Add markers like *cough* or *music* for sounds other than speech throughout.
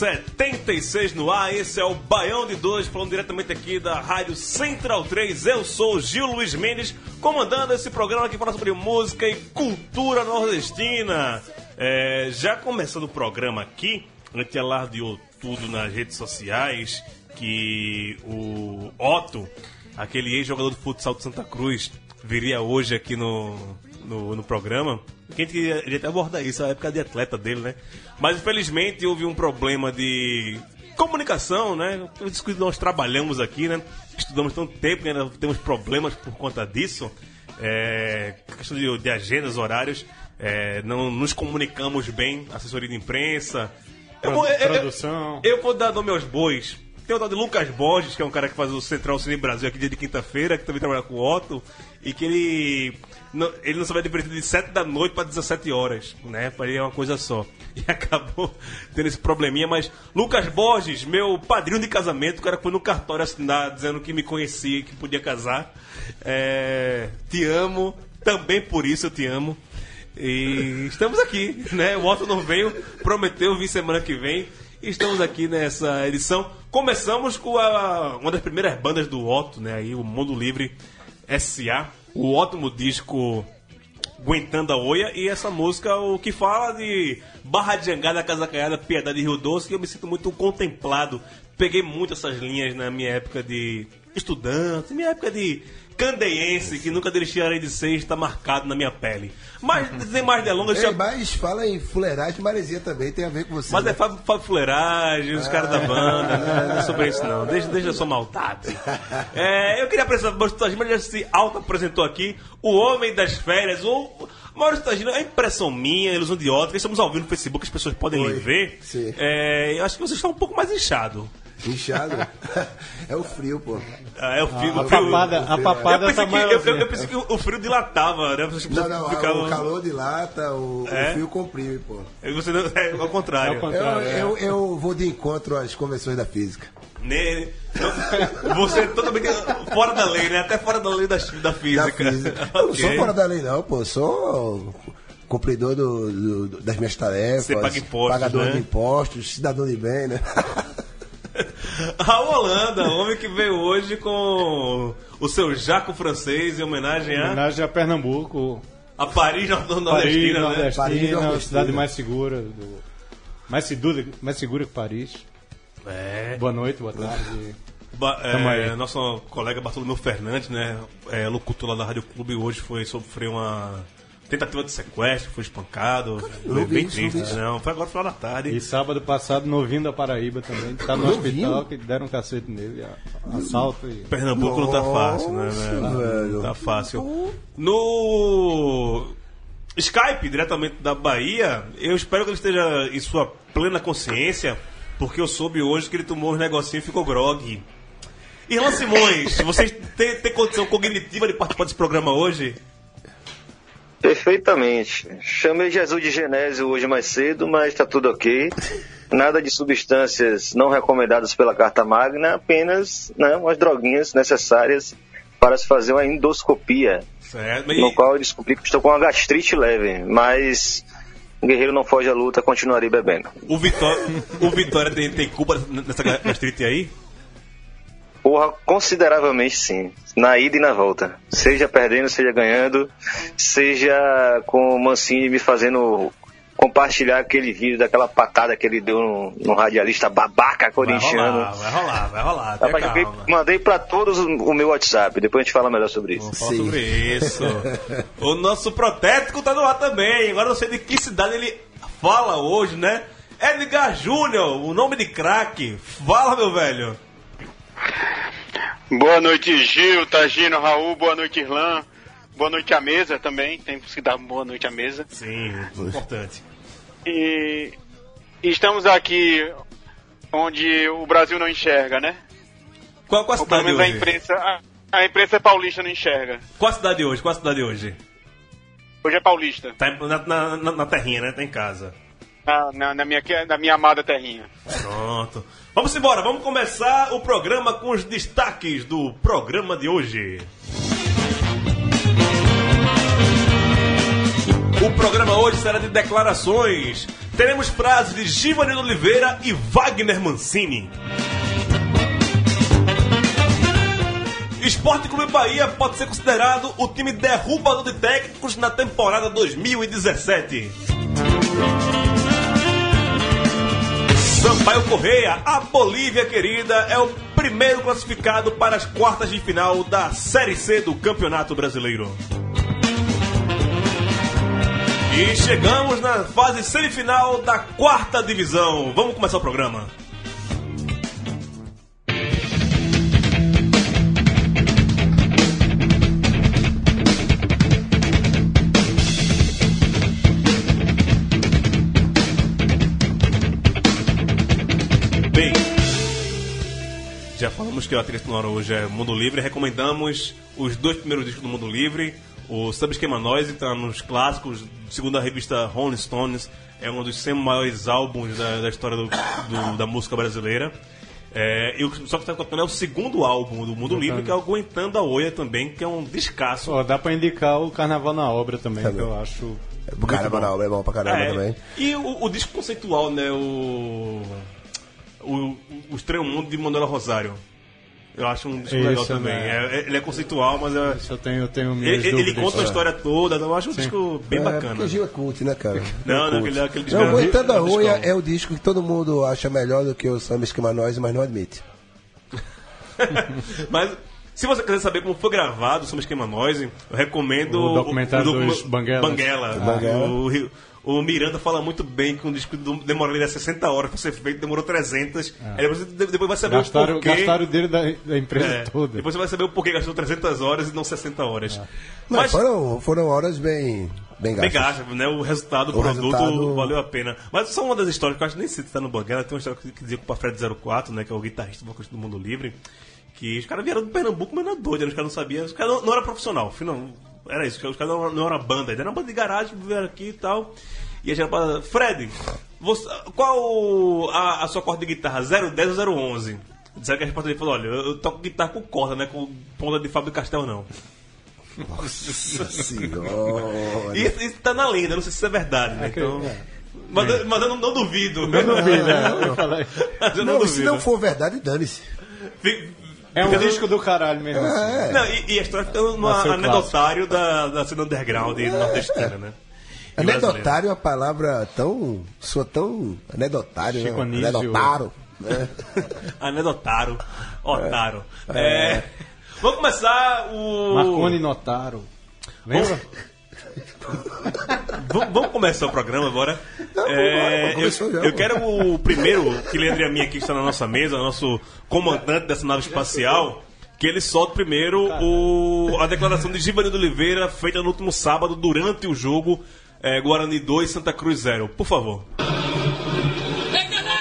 76 no ar. Esse é o Baião de Dois, falando diretamente aqui da Rádio Central 3. Eu sou Gil Luiz Mendes, comandando esse programa que fala sobre música e cultura nordestina. É, já começando o programa aqui, a gente alardeou tudo nas redes sociais que o Otto, aquele ex-jogador de futsal de Santa Cruz, viria hoje aqui no, no, no programa. Que a gente queria, até abordar isso, a época de atleta dele, né? Mas infelizmente houve um problema de comunicação, né? Isso que nós trabalhamos aqui, né? Estudamos tanto tempo que ainda temos problemas por conta disso. É, questão de, de agendas, horários. é, não nos comunicamos bem, assessoria de imprensa. Eu vou, eu- eu- Produção. eu vou dar nome aos bois. Tem o tal de Lucas Borges, que é um cara que faz o Central Cine Brasil aqui dia de quinta-feira, que também trabalha com o Otto, e que ele não, ele não sabia diferença de 7 da noite para 17 horas, né? Pra ele é uma coisa só. *laughs* E acabou tendo esse probleminha, mas Lucas Borges, meu padrinho de casamento, o cara foi no cartório assinar dizendo que me conhecia que podia casar. É, te amo, também por isso eu te amo. E estamos aqui, né? O Otto não veio, prometeu vir semana que vem. Estamos aqui nessa edição. Começamos com a, uma das primeiras bandas do Otto, né? Aí, o Mundo Livre SA. O ótimo disco Aguentando a Oia. E essa música, o que fala de Barra de Jangada, Casa Caiada, Piedade Rio Doce. E eu me sinto muito contemplado. Peguei muito essas linhas na minha época de estudante, minha época de candeiense, que nunca deixarei de ser, está marcado na minha pele. Mas, *laughs* sem mais delongas, Ei, já... mas fala em fuleiragem, maresia também tem a ver com você. Mas né? é Fábio, Fábio Fuleiragem, os caras da banda, né? não é sobre isso não. Deixa, deixa a sua maldade. É, eu queria apresentar o Maurício Tagino, mas já se auto-apresentou aqui. O Homem das Férias, o Maurício Tagino, é impressão minha, ilusão de ótica. Estamos ao vivo no Facebook, as pessoas podem Oi. lhe ver. Sim. É, eu acho que você está um pouco mais inchado. Inchado. *laughs* é o frio, pô. Ah, é o fio, A o fio- papada, a Eu papada pensei, tá que, eu, eu- eu pensei que o frio dilatava, né? Você Não, não, ficava- o calor dilata, o, É? o frio comprime, pô. Você não, é ao contrário. É ao Eu, contrário. é. eu, eu vou de encontro às convenções da física. Né? Então, Você é totalmente fora da lei, né? Até fora da lei da, da Da física. física. *laughs* Eu não sou fora da lei, não, pô. Eu sou cumpridor do- do- das minhas tarefas. Você paga impostos, Pagador né? de impostos, cidadão de bem, né? *laughs* *laughs* Raul Holanda, o homem que veio hoje com o seu jaco francês em homenagem Em a, homenagem a Pernambuco, a Paris nord- Paris, nordestina, né? Nordestina, Paris, a Nordestina. cidade mais segura. Do... Mais, segura mais segura que Paris. É. Boa noite, boa tarde. Ba- é, nosso colega Bartolomeu Fernandes, né? É, locutor lá da Rádio Clube, hoje foi sofreu uma tentativa de sequestro, foi espancado. não Foi bem isso, não triste, isso. não. Foi agora no final da tarde. E sábado passado, novinho da Paraíba também. Tá no Novinho? hospital, que deram um cacete nele. a- Assalto e... Pernambuco não tá fácil, né? Nossa, né? velho. Não tá fácil. No Skype, diretamente da Bahia, eu espero que ele esteja em sua plena consciência, porque eu soube hoje que ele tomou uns negocinhos e ficou grog. Irlan Simões, vocês têm, têm condição cognitiva de participar desse programa hoje? Perfeitamente. Chamei Jesus de Genésio hoje mais cedo, mas está tudo ok. Nada de substâncias não recomendadas pela Carta Magna, apenas né, umas droguinhas necessárias para se fazer uma endoscopia, Certo. E- no qual eu descobri que estou com uma gastrite leve, mas o guerreiro não foge à luta, continuarei bebendo. o, Vitória, o Vitória tem, tem culpa nessa gastrite aí? Porra, consideravelmente sim. Na ida e na volta. Seja perdendo, seja ganhando, seja com o Mancini me fazendo compartilhar aquele vídeo daquela patada que ele deu no, no radialista babaca Vai corintiano. rolar, vai rolar, vai rolar. Rapaz, mandei pra todos o meu WhatsApp, depois a gente fala melhor sobre isso. Vamos falar sobre isso. *laughs* o nosso protético tá no ar também. Agora eu não sei de que cidade ele fala hoje, né? Edgar Júnior, o nome de craque. Fala, meu velho. Boa noite, Gil, Tagino, Raul, boa noite, Irlan. Boa noite à mesa também, temos que dar boa noite à mesa. Sim, importante. E estamos aqui onde o Brasil não enxerga, né? Qual, qual a Ou pelo cidade menos a hoje? imprensa, a, a imprensa paulista não enxerga. Qual a cidade hoje? Qual a cidade hoje? Hoje é paulista, Tá na, na- na terrinha, né? Tá em casa. Na, na, minha, na minha amada terrinha. Pronto. Vamos embora, vamos começar o programa com os destaques do programa de hoje. O programa hoje será de declarações. Teremos frases de Givanildo Oliveira e Wagner Mancini. Esporte Clube Bahia pode ser considerado o time derrubador de técnicos na temporada 2017. Sampaio Correia, a Bolívia querida, é o primeiro classificado para as quartas de final da Série C do Campeonato Brasileiro. E chegamos na fase semifinal da quarta divisão. Vamos começar o programa. Falamos que a trilha sonora hoje é Mundo Livre. Recomendamos os dois primeiros discos do Mundo Livre. O Sub Esquema Noise está nos clássicos, segundo a revista Rolling Stones, é um dos 100 maiores álbuns da, da história do- do- da música brasileira. É, e o Só que está tocando é o segundo álbum do Mundo Livre, que é o Aguentando a Oia também, que é um descasso. Dá pra indicar o Carnaval na Obra também, que eu acho. O caramba, não, é bom pra caramba É, também. E o, o disco conceitual, né? O. O, o Estranho Mundo de Manuela Rosário. Eu acho um disco Esse legal é, também. né? É- é- ele é conceitual, mas é- Isso eu tenho, eu tenho minhas ele, ele conta a história toda. Eu acho um disco bem É, bacana. porque Gil é cult, né, cara? *laughs* Não, É não, cult. aquele- aquele disco Não, é- Aguentando a é é o disco que todo mundo acha melhor do que o Samba Esquema Noise, mas não admite. *laughs* Mas se você quiser saber como foi gravado o Samba Esquema Noise, eu recomendo O documentário docu- dos Banguelas. Banguela. Banguela. O, Rio- o Miranda fala muito bem que um disco demoraria 60 horas pra ser feito, demorou 300. Aí depois, você- depois vai saber Gastaram, o porquê. gastaram o dele da, da empresa É, toda. Depois você vai saber o porquê gastou 300 horas e não 60 horas. Mas Mas, foram, foram horas bem, bem bem gastas. né? O resultado do O produto resultado- valeu a pena. Mas só uma das histórias que eu acho que nem sei se tá no Banguela. Tem uma história que que dizia com o Fred 04, né? Que é o guitarrista do Mundo Livre. Que os caras vieram do Pernambuco, mas não é doido, né? Os caras não sabiam. Os caras não, não eram profissional. afinal, Era isso, os caras não, não eram banda, era uma banda de garagem, vieram aqui e tal. E a gente falava, Fred, você- qual a, a sua corda de guitarra? 010 ou 011? Disseram que a resposta dele falou: olha, eu, eu toco guitarra com corda, né? Com ponta de Fábio Castel, não. *laughs* Senhora. E isso, isso tá na lenda, não sei se isso é verdade, né? que- Então. é. Mas, eu- mas eu não, não duvido. Não duvido, *laughs* né? Mas eu não, Não, se não for verdade, dane-se. É um fica- disco do caralho mesmo. assim. É. Não, e, e a história fica no anedotário da, da cena underground e nordestina, né? E. Anedotário é uma palavra tão. soa tão anedotário, Chico né? Anedotaro. Né? *laughs* Anedotaro. Otaro. É. Vamos começar o. Marconi Notaro. Lembra? Vamos, vamos começar o programa agora. Não, É, eu, já, eu quero o primeiro, que Leandro e a minha aqui que está na nossa mesa, nosso comandante dessa nave espacial, que ele solta primeiro o, a declaração de Givanildo Oliveira, feita no último sábado, durante o jogo é, Guarani 2, Santa Cruz 0. Por favor. ¡Eh, *laughs* canal!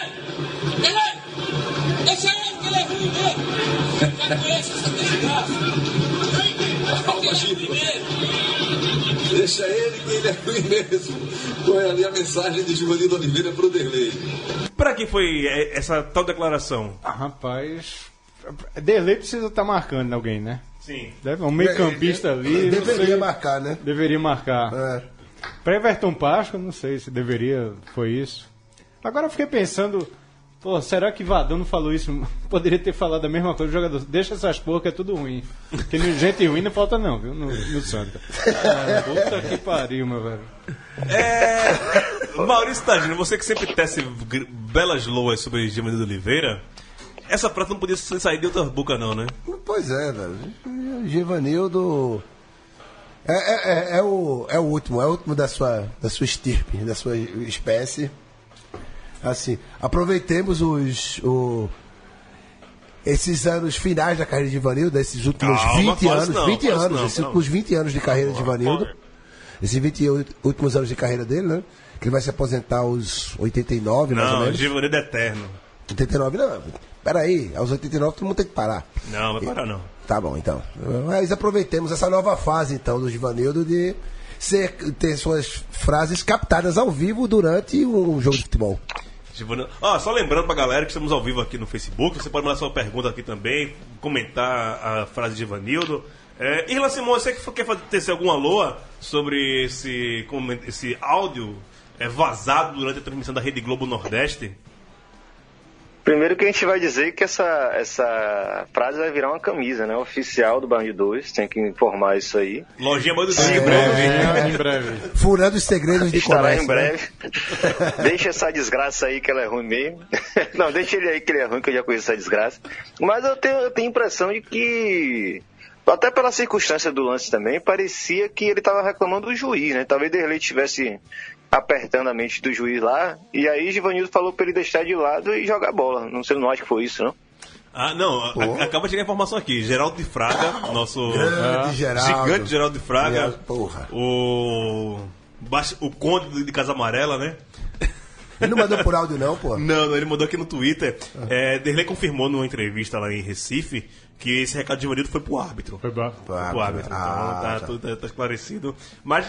Deixa ele que ele é *laughs* ruim mesmo. Põe ali a mensagem de Giovanni Oliveira pro Derlei. Para quem foi é, essa tal declaração? Ah, rapaz. Derlei precisa estar marcando alguém, né? Sim. Deve, um meio campista ali. Deveria sei. marcar, né? Deveria marcar. É. Pra Everton Páscoa, não sei se deveria, foi isso. Agora eu fiquei pensando, Pô, será que Vadão não falou isso? *laughs* Poderia ter falado a mesma coisa. O jogador, deixa essas porcas, é tudo ruim. Porque no- gente ruim não falta não, viu? No, no Santa. Ah, *laughs* puta que pariu, meu velho. É, Maurício Tagino, você que sempre tece belas loas sobre Giovanni Oliveira, essa prata não podia sair de outra boca não, né? Pois é, velho. Givanildo. É, é, é, é o, é o último, é o último da sua, da sua estirpe, da sua espécie. Assim, aproveitemos os. O, esses anos finais da carreira de Ivanildo, esses últimos Calma, 20 fala anos, não, 20 fala isso anos, não, esses não. últimos 20 anos de carreira de Ivanildo, esses 20 últimos anos de carreira dele, né? Que ele vai se aposentar aos 89, mais ou Não, menos. Giovanni é eterno. 89, não. Peraí, aos 89 todo mundo tem que parar. Não, vai parar não. Tá bom, então. Mas aproveitemos essa nova fase, então, do Givanildo de ser, ter suas frases captadas ao vivo durante um jogo de futebol. Giovanni... Ah, só lembrando pra galera que estamos ao vivo aqui no Facebook, você pode mandar sua pergunta aqui também, comentar a frase de Ivanildo. É, Irla Simões, você que quer fazer, tecer alguma loa sobre esse, esse áudio é, vazado durante a transmissão da Rede Globo Nordeste? Primeiro que a gente vai dizer que essa, essa frase vai virar uma camisa, né? Oficial do Band 2, tem que informar isso aí. Lojinha do Sim, Sim, breve. É, em breve. Furando os segredos de Estará comércio. em né? breve. *laughs* deixa essa desgraça aí que ela é ruim mesmo. *laughs* Não, deixa ele aí que ele é ruim, que eu já conheço essa desgraça. Mas eu tenho, eu tenho a impressão de que, até pela circunstância do lance também, parecia que ele estava reclamando do juiz, né? Talvez Derlei estivesse apertando a mente do juiz lá, e aí Givanildo falou para ele deixar de lado e jogar bola. Não sei, não acho que foi isso, não? Ah, não, a- acaba de chegar a informação aqui. Geraldo de Fraga, nosso Grande Geraldo. gigante Geraldo de Fraga. Geraldo, porra. O. O Conde de Casa Amarela, né? Ele não mandou por áudio, não, pô. *laughs* Não, não, ele mandou aqui no Twitter. É, Derlei confirmou numa entrevista lá em Recife que esse recado de Givanildo foi pro árbitro. Foi. Foi pro árbitro. Ah, então tá, tá. tudo tá esclarecido. Mas,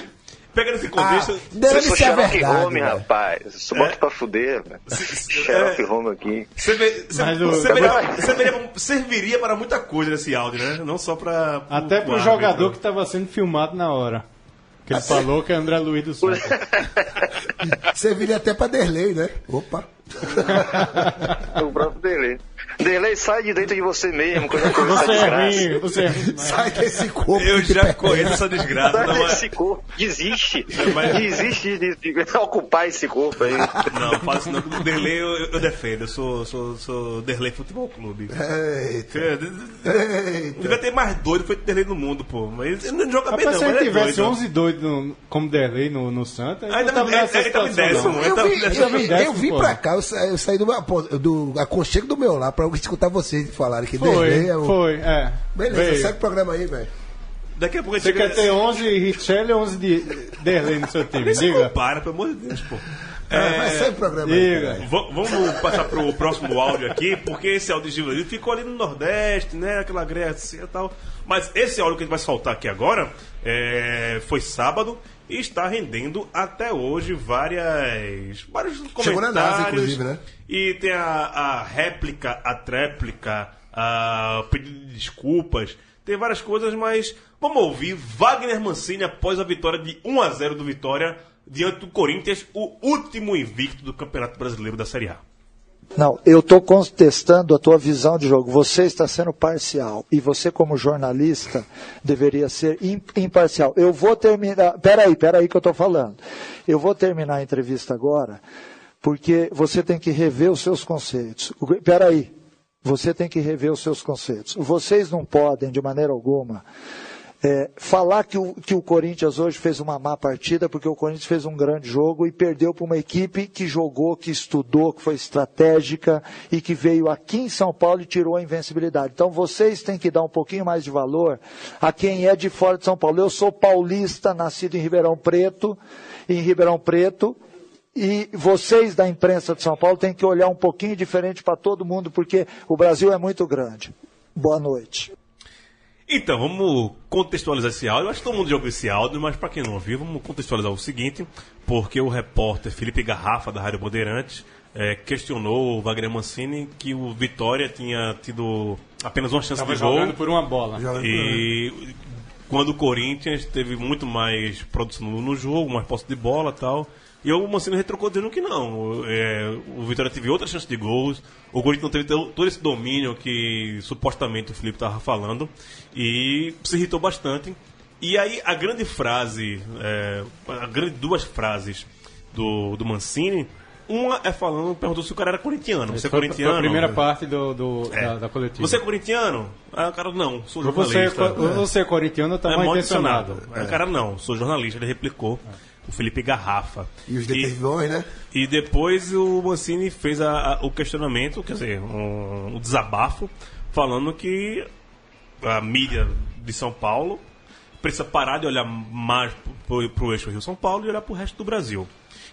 pegando esse contexto. Ah, deve sou ser Sherlock verdade, Holmes, velho. rapaz. Só bota pra fuder, velho. *laughs* Sherlock Holmes aqui. Você, Mas o- veria- serviria para muita coisa nesse áudio, né? Não só para. Até pro jogador que estava sendo filmado na hora. Que ele falou que é André Luiz do Santos. *laughs* Serviria até pra Derlei, né? Opa. *laughs* O próprio Delay. Delay, sai de dentro de você mesmo quando eu essa Você é desgraça. ruim, você é ruim. Sai desse corpo. Eu já pertence. conheço essa desgraça. Sai Não, é- desse corpo. Desiste. mas- Desiste de, de ocupar esse corpo aí. não, fala isso não. O Derlei eu, eu defendo. Eu sou, sou, sou Derlei Futebol Clube. Eita. Devia Eita. ter mais doido feito Derlei no mundo, pô. Mas ele não joga bem, não. se Mas ele é tivesse doido. 11 doidos no- como Derlei no, no Santa, ele Ainda tava nessa ele tava em situação, décimo, não. ele Eu vim, pra cá, eu, sa- eu saí do, meu- pô, do aconchego do meu lá pra eu escutar vocês falarem que Foi, Derlei é o... foi, é. Beleza, Veio. segue o programa aí, velho. Daqui a pouco a gente Você quer ter 11 Richelli e 11 de Derlei no seu time, diga. compara, pelo amor de Deus, pô. É, vai, segue o programa aí. diga. Va- Vamos passar pro próximo áudio aqui, porque esse áudio de Givanildo ficou ali no Nordeste, né? Aquela Grécia e tal. Mas esse áudio que a gente vai soltar aqui agora é, foi sábado e está rendendo até hoje várias, vários comentários. Chegou na NASA, inclusive, né? E tem a, a réplica, a tréplica, a pedido de desculpas. Tem várias coisas, mas vamos ouvir Wagner Mancini após a vitória de 1 a 0 do Vitória diante do Corinthians, o último invicto do Campeonato Brasileiro da Série A. Não, eu estou contestando a tua visão de jogo. Você está sendo parcial. E você, como jornalista, deveria ser im- imparcial. Eu vou terminar. Peraí, peraí que eu estou falando. Eu vou terminar a entrevista agora, porque você tem que rever os seus conceitos. Peraí. Você tem que rever os seus conceitos. Vocês não podem, de maneira alguma, é, falar que o, que o Corinthians hoje fez uma má partida, porque o Corinthians fez um grande jogo e perdeu para uma equipe que jogou, que estudou, que foi estratégica e que veio aqui em São Paulo e tirou a invencibilidade. Então vocês têm que dar um pouquinho mais de valor a quem é de fora de São Paulo. Eu sou paulista, nascido em Ribeirão Preto, em Ribeirão Preto, e vocês da imprensa de São Paulo têm que olhar um pouquinho diferente para todo mundo, porque o Brasil é muito grande. Boa noite. Então, vamos contextualizar esse áudio. Eu acho que todo mundo já ouviu esse áudio, mas para quem não ouviu, vamos contextualizar o seguinte, porque o repórter Felipe Garrafa, da Rádio Bandeirantes, eh, questionou o Wagner Mancini que o Vitória tinha tido apenas uma chance Tava de gol. jogando por uma bola. E quando o Corinthians teve muito mais produção no- no jogo, mais posse de bola e tal. E o Mancini retrucou dizendo que não. É, o Vitória teve outra chance de gols. O Corinthians não teve to- todo esse domínio que supostamente o Felipe estava falando. E se irritou bastante. E aí a grande frase, é, a grande duas frases do, do Mancini. Uma é falando, perguntou se o cara era corintiano. Você é corintiano? Foi a primeira parte do, do- É. da, da coletiva. Você é corintiano? Aí o cara, não, sou Ou você, é jornalista. ou você é corintiano tá É mal mal intencionado. intencionado. Aí o cara, não, sou jornalista. Ele replicou. O Felipe Garrafa. E os determinões, né? E depois o Mancini fez a- a- o questionamento, quer dizer, um, um desabafo, falando que a mídia de São Paulo precisa parar de olhar mais para o eixo Rio-São Paulo e olhar para o resto do Brasil.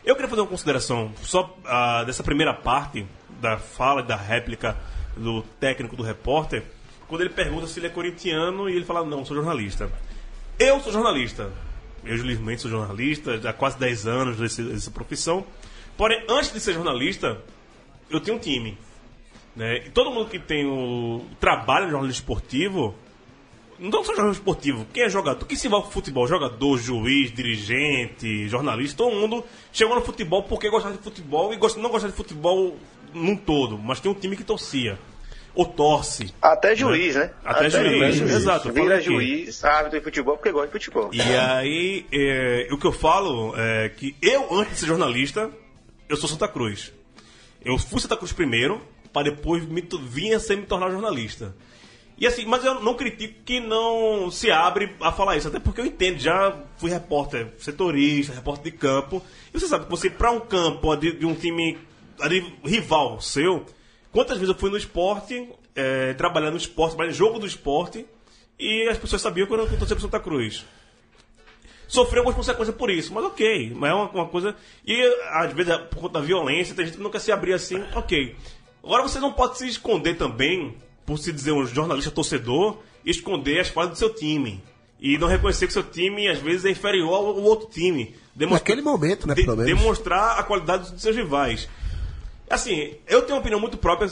Eu queria fazer uma consideração só ah, dessa primeira parte da fala, da réplica do técnico, do repórter, quando ele pergunta se ele é corintiano e ele fala, não, sou jornalista. Eu sou jornalista. Eu, Julius sou jornalista, há quase 10 anos dessa profissão. Porém, antes de ser jornalista, eu tinha um time. Né? E todo mundo que tem o trabalha no jornalismo esportivo, não só jornalismo esportivo, quem é jogador, quem se envolve com futebol, jogador, juiz, dirigente, jornalista, todo mundo chegou no futebol porque gostava de futebol e não gostava de futebol num todo, mas tem um time que torcia. Ou torce. Até juiz, né? Até juiz, exato, eu falo Vira juiz, árbitro de futebol porque gosta de futebol. E aí, é, o que eu falo é que eu, antes de ser jornalista, eu sou Santa Cruz. Eu fui Santa Cruz primeiro, para depois me, vir a ser me tornar jornalista. E assim, mas eu não critico que não se abre a falar isso, até porque eu entendo, já fui repórter setorista, repórter de campo. E você sabe que você, para um campo de, de um time ali, rival seu, quantas vezes eu fui no esporte, é, trabalhar no esporte, trabalhar no jogo do esporte, e as pessoas sabiam que eu torcia pro Santa Cruz sofreu algumas consequências por isso, mas ok, mas é uma, uma coisa. E às vezes, por conta da violência, tem gente que quer se abrir assim, ok. Agora você não pode se esconder também, por se dizer um jornalista torcedor, e esconder as falhas do seu time. E não reconhecer que seu time, às vezes, é inferior ao, ao outro time. Demonstra- Naquele momento, né, de- demonstrar a qualidade dos seus rivais. Assim, eu tenho uma opinião muito própria,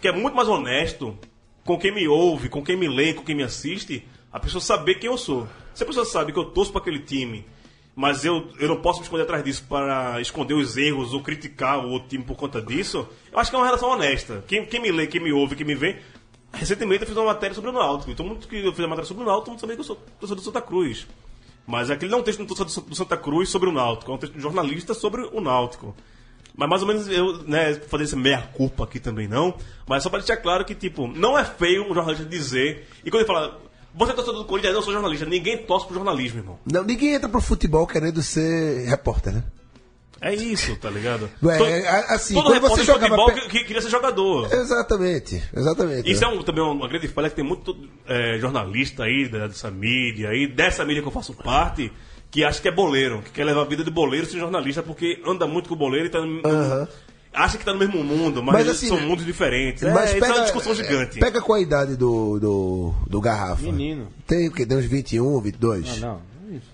que é muito mais honesto com quem me ouve, com quem me lê, com quem me assiste, a pessoa saber quem eu sou. Se a pessoa sabe que eu torço para aquele time, mas eu, eu não posso me esconder atrás disso para esconder os erros ou criticar o outro time por conta disso, eu acho que é uma relação honesta. Quem, quem me lê, quem me ouve, quem me vê. Recentemente eu fiz uma matéria sobre o Náutico. Então, muito que eu fiz a matéria sobre o Náutico, todo mundo sabia que eu sou torcedor do Santa Cruz. Mas aquele não é um texto do Santa- Cruz sobre o Náutico, é um texto de jornalista sobre o Náutico. Mas mais ou menos eu, né, fazer essa meia-culpa aqui também não. Mas só pra deixar claro que, tipo, não é feio um jornalista dizer. E quando ele fala, você é torcedor do Corinthians, eu sou jornalista. Ninguém torce pro jornalismo, irmão. Não, ninguém entra pro futebol querendo ser repórter, né? É isso, tá ligado? *laughs* É, assim, todo quando repórter você jogava futebol pe- que, que queria ser jogador. Exatamente, exatamente. Isso é um- também uma grande falha que tem muito é, jornalista aí da- dessa mídia aí, dessa mídia que eu faço parte, que acha que é boleiro, que quer levar a vida de boleiro ser jornalista porque anda muito com o boleiro e tá no, Aham. acha que tá no mesmo mundo, mas, Mas, assim, são mundos diferentes. Mas é, isso pega, é uma discussão gigante. Pega com a idade do, do, do Garrafa. Menino. Tem o quê? Tem uns 21, 22? Não, não. Isso.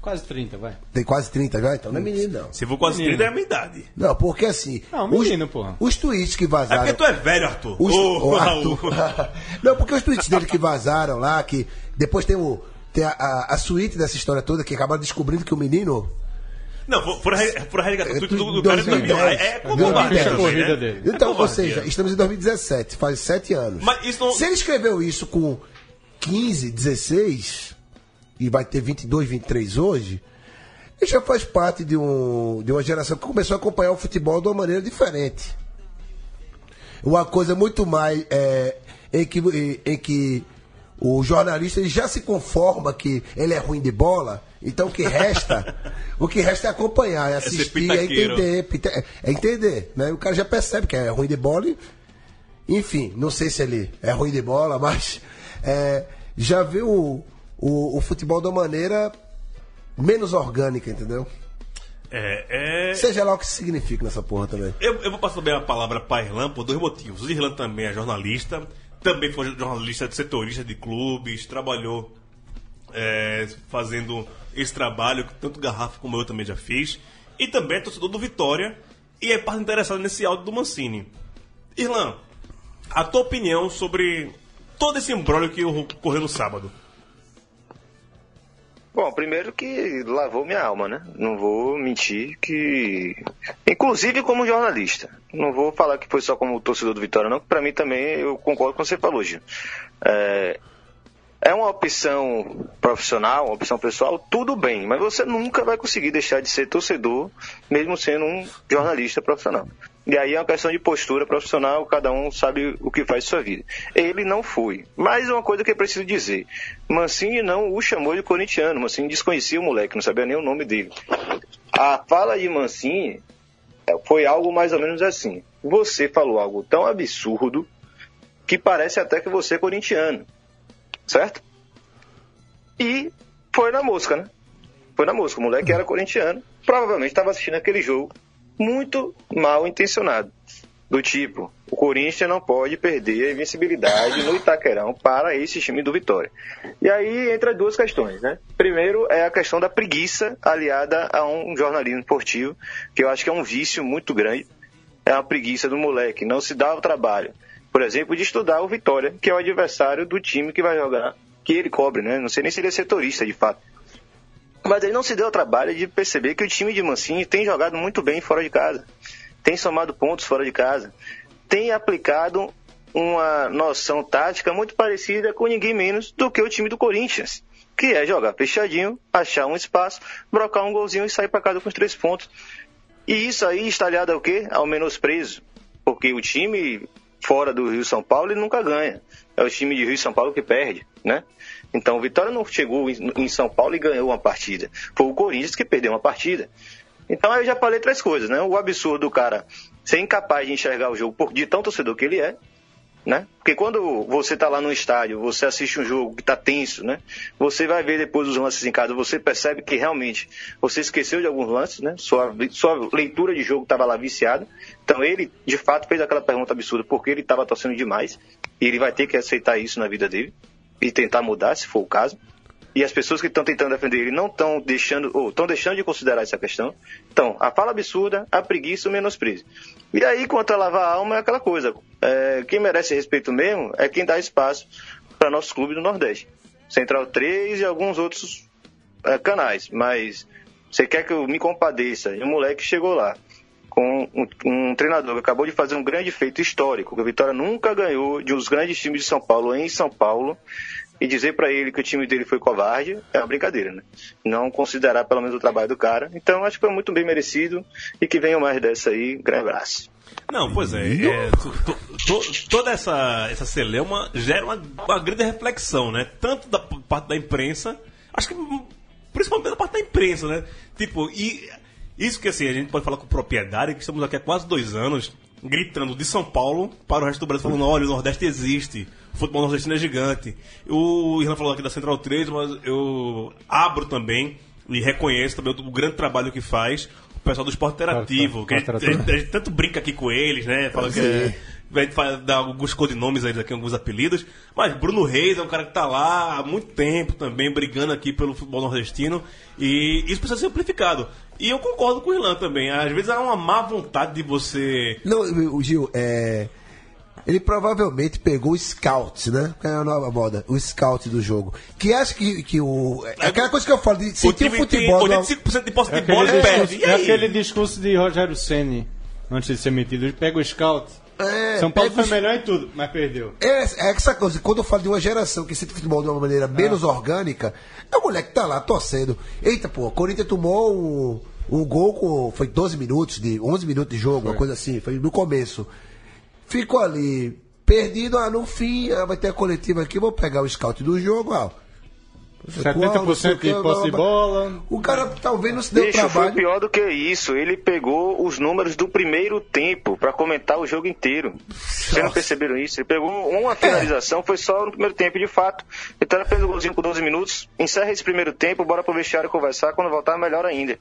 Quase 30, vai. Tem quase 30 já? Então não é menino, não. Se for quase Menino. 30 é a minha idade. Não, porque assim. Não, os, menino, porra. os tweets que É vazaram. porque tu é velho, Arthur. Os, Ô, Raul. Arthur. *laughs* não, porque os tweets dele que vazaram lá, que depois tem, o, tem a, a, a suíte dessa história toda, que acabaram descobrindo que o menino. Não, foram re- foram resgatar tudo do, do, do cara de 2000. 2010. É, é covardia a também, corrida né? dele. Então, É ou seja, estamos em 2017, faz sete anos. Mas isso não- Se ele escreveu isso com 15, 16, e vai ter 22, 23 hoje, ele já faz parte de, um, de uma geração que começou a acompanhar o futebol de uma maneira diferente. Uma coisa muito mais é, em, que, em, em que o jornalista ele já se conforma que ele é ruim de bola, então o que resta, *laughs* o que resta é acompanhar, é assistir, é entender, é entender. Né? O cara já percebe que é ruim de bola e enfim, não sei se ele é ruim de bola, *laughs* mas é, já vê o, o, o futebol uma maneira menos orgânica, entendeu? É, é... Seja lá o que significa nessa porra também. Eu, eu vou passar também a palavra para Irlan por dois motivos. O Irlan também é jornalista, também foi jornalista setorista de clubes, trabalhou é, fazendo esse trabalho que tanto Garrafa como eu também já fiz, e também é torcedor do Vitória e é parte interessada nesse áudio do Mancini. Irlan, a tua opinião sobre todo esse embrólio que ocorreu no sábado? Bom, primeiro que lavou minha alma, né? Não vou mentir que. Inclusive como jornalista. Não vou falar que foi só como torcedor do Vitória, não, que pra mim também eu concordo com você falou, Gil. É... é uma opção profissional, uma opção pessoal, tudo bem, mas você nunca vai conseguir deixar de ser torcedor, mesmo sendo um jornalista profissional. E aí é uma questão de postura profissional, cada um sabe o que faz sua vida. Ele não foi. Mas uma coisa que eu preciso dizer: Mancini não o chamou de corintiano, Mancini desconhecia o moleque, não sabia nem o nome dele. A fala de Mancini é, foi algo mais ou menos assim: Você falou algo tão absurdo que parece até que você é corintiano. Certo? E foi na mosca, né? Foi na mosca. O moleque era corintiano, provavelmente estava assistindo aquele jogo muito mal intencionado. Do tipo, o Corinthians não pode perder a invencibilidade no Itaquerão para esse time do Vitória. E aí entra duas questões, né? Primeiro é a questão da preguiça aliada a um jornalismo esportivo, que eu acho que é um vício muito grande. É uma preguiça do moleque, não se dá o trabalho, por exemplo, de estudar o Vitória, que é o adversário do time que vai jogar, que ele cobre, né? Não sei nem se ele é setorista de fato. Mas ele não se deu o trabalho de perceber que o time de Mancini tem jogado muito bem fora de casa, tem somado pontos fora de casa, tem aplicado uma noção tática muito parecida com ninguém menos do que o time do Corinthians, que é jogar fechadinho, achar um espaço, brocar um golzinho e sair para casa com os três pontos. E isso aí está aliado ao quê? Ao menosprezo, porque o time fora do Rio São Paulo ele nunca ganha. É o time de Rio São Paulo que perde, né? Então o Vitória não chegou em São Paulo e ganhou uma partida. Foi o Corinthians que perdeu uma partida. Então aí eu já falei três coisas, né? O absurdo do cara ser incapaz de enxergar o jogo de tão torcedor que ele é, né? Porque quando você tá lá no estádio, você assiste um jogo que tá tenso, né? Você vai ver depois os lances em casa, você percebe que realmente você esqueceu de alguns lances, né? Sua, sua leitura de jogo estava lá viciada. Então ele, de fato, fez aquela pergunta absurda porque ele estava torcendo demais. E ele vai ter que aceitar isso na vida dele e tentar mudar, se for o caso. E as pessoas que estão tentando defender ele não estão deixando, ou estão deixando de considerar essa questão. Então, a fala absurda, a preguiça, o menosprezo. E aí, quanto a lavar a alma, é aquela coisa. É, quem merece respeito mesmo é quem dá espaço para nossos clubes do Nordeste. Central 3 e alguns outros é, canais. Mas você quer que eu me compadeça? E o moleque chegou lá com um, um treinador que acabou de fazer um grande feito histórico, que a Vitória nunca ganhou de dos grandes times de São Paulo em São Paulo, e dizer para ele que o time dele foi covarde é uma brincadeira, né? Não considerar pelo menos o trabalho do cara. Então acho que foi muito bem merecido e que venham mais dessa aí. Grande abraço. Não, pois é. é, to- to- to- toda essa, essa celeuma gera uma, uma grande reflexão, né? Tanto da parte da imprensa, acho que hum, principalmente da parte da imprensa, né? Tipo, e isso que assim, a gente pode falar com propriedade, que estamos aqui há quase dois anos, gritando de São Paulo para o resto do Brasil, falando, olha, o Nordeste existe, o futebol nordestino é gigante. O Irlan falou aqui da Central 3, mas eu abro também e reconheço também o, grande trabalho que faz o pessoal do esporte interativo, que a gente, a gente- a gente tanto brinca aqui com eles, né? Fala que é, a gente faz, dá alguns codinomes a eles aqui, alguns apelidos. Mas Bruno Reis é um cara que tá lá há muito tempo também, brigando aqui pelo futebol nordestino. E isso precisa ser amplificado. E eu concordo com o Irlan também. Às vezes há uma má vontade de você. Não, o Gil, é. Ele provavelmente pegou o scout, né? Que é a nova moda, o scout do jogo. Que acha que, que o. É aquela coisa que eu falo de sentir o, time futebol. tem não- 85% de posse É de bola aquele, e perde. discurso, E é aí? aquele discurso de Rogério Ceni antes de ser metido. Ele pega o scout. É, São Paulo pega foi melhor em tudo, mas perdeu. É, é essa coisa, quando eu falo de uma geração que sente futebol de uma maneira menos orgânica, é o moleque que tá lá torcendo. Eita, pô, o Corinthians tomou um, um gol com. Foi 12 minutos, de 11 minutos de jogo, uma coisa assim, foi no começo. Ficou ali, perdido, ah, no fim, ah, vai ter a coletiva aqui, vou pegar o scout do jogo, ah. 70% de posse de bola. O cara talvez não se deu Bicho, foi trabalho. pior do que isso. Ele pegou os números do primeiro tempo pra comentar o jogo inteiro. Vocês não perceberam isso? Ele pegou uma finalização, foi só no primeiro tempo, de fato. Então ele fez o golzinho com 12 minutos, encerra esse primeiro tempo, bora pro vestiário conversar, quando voltar melhor ainda.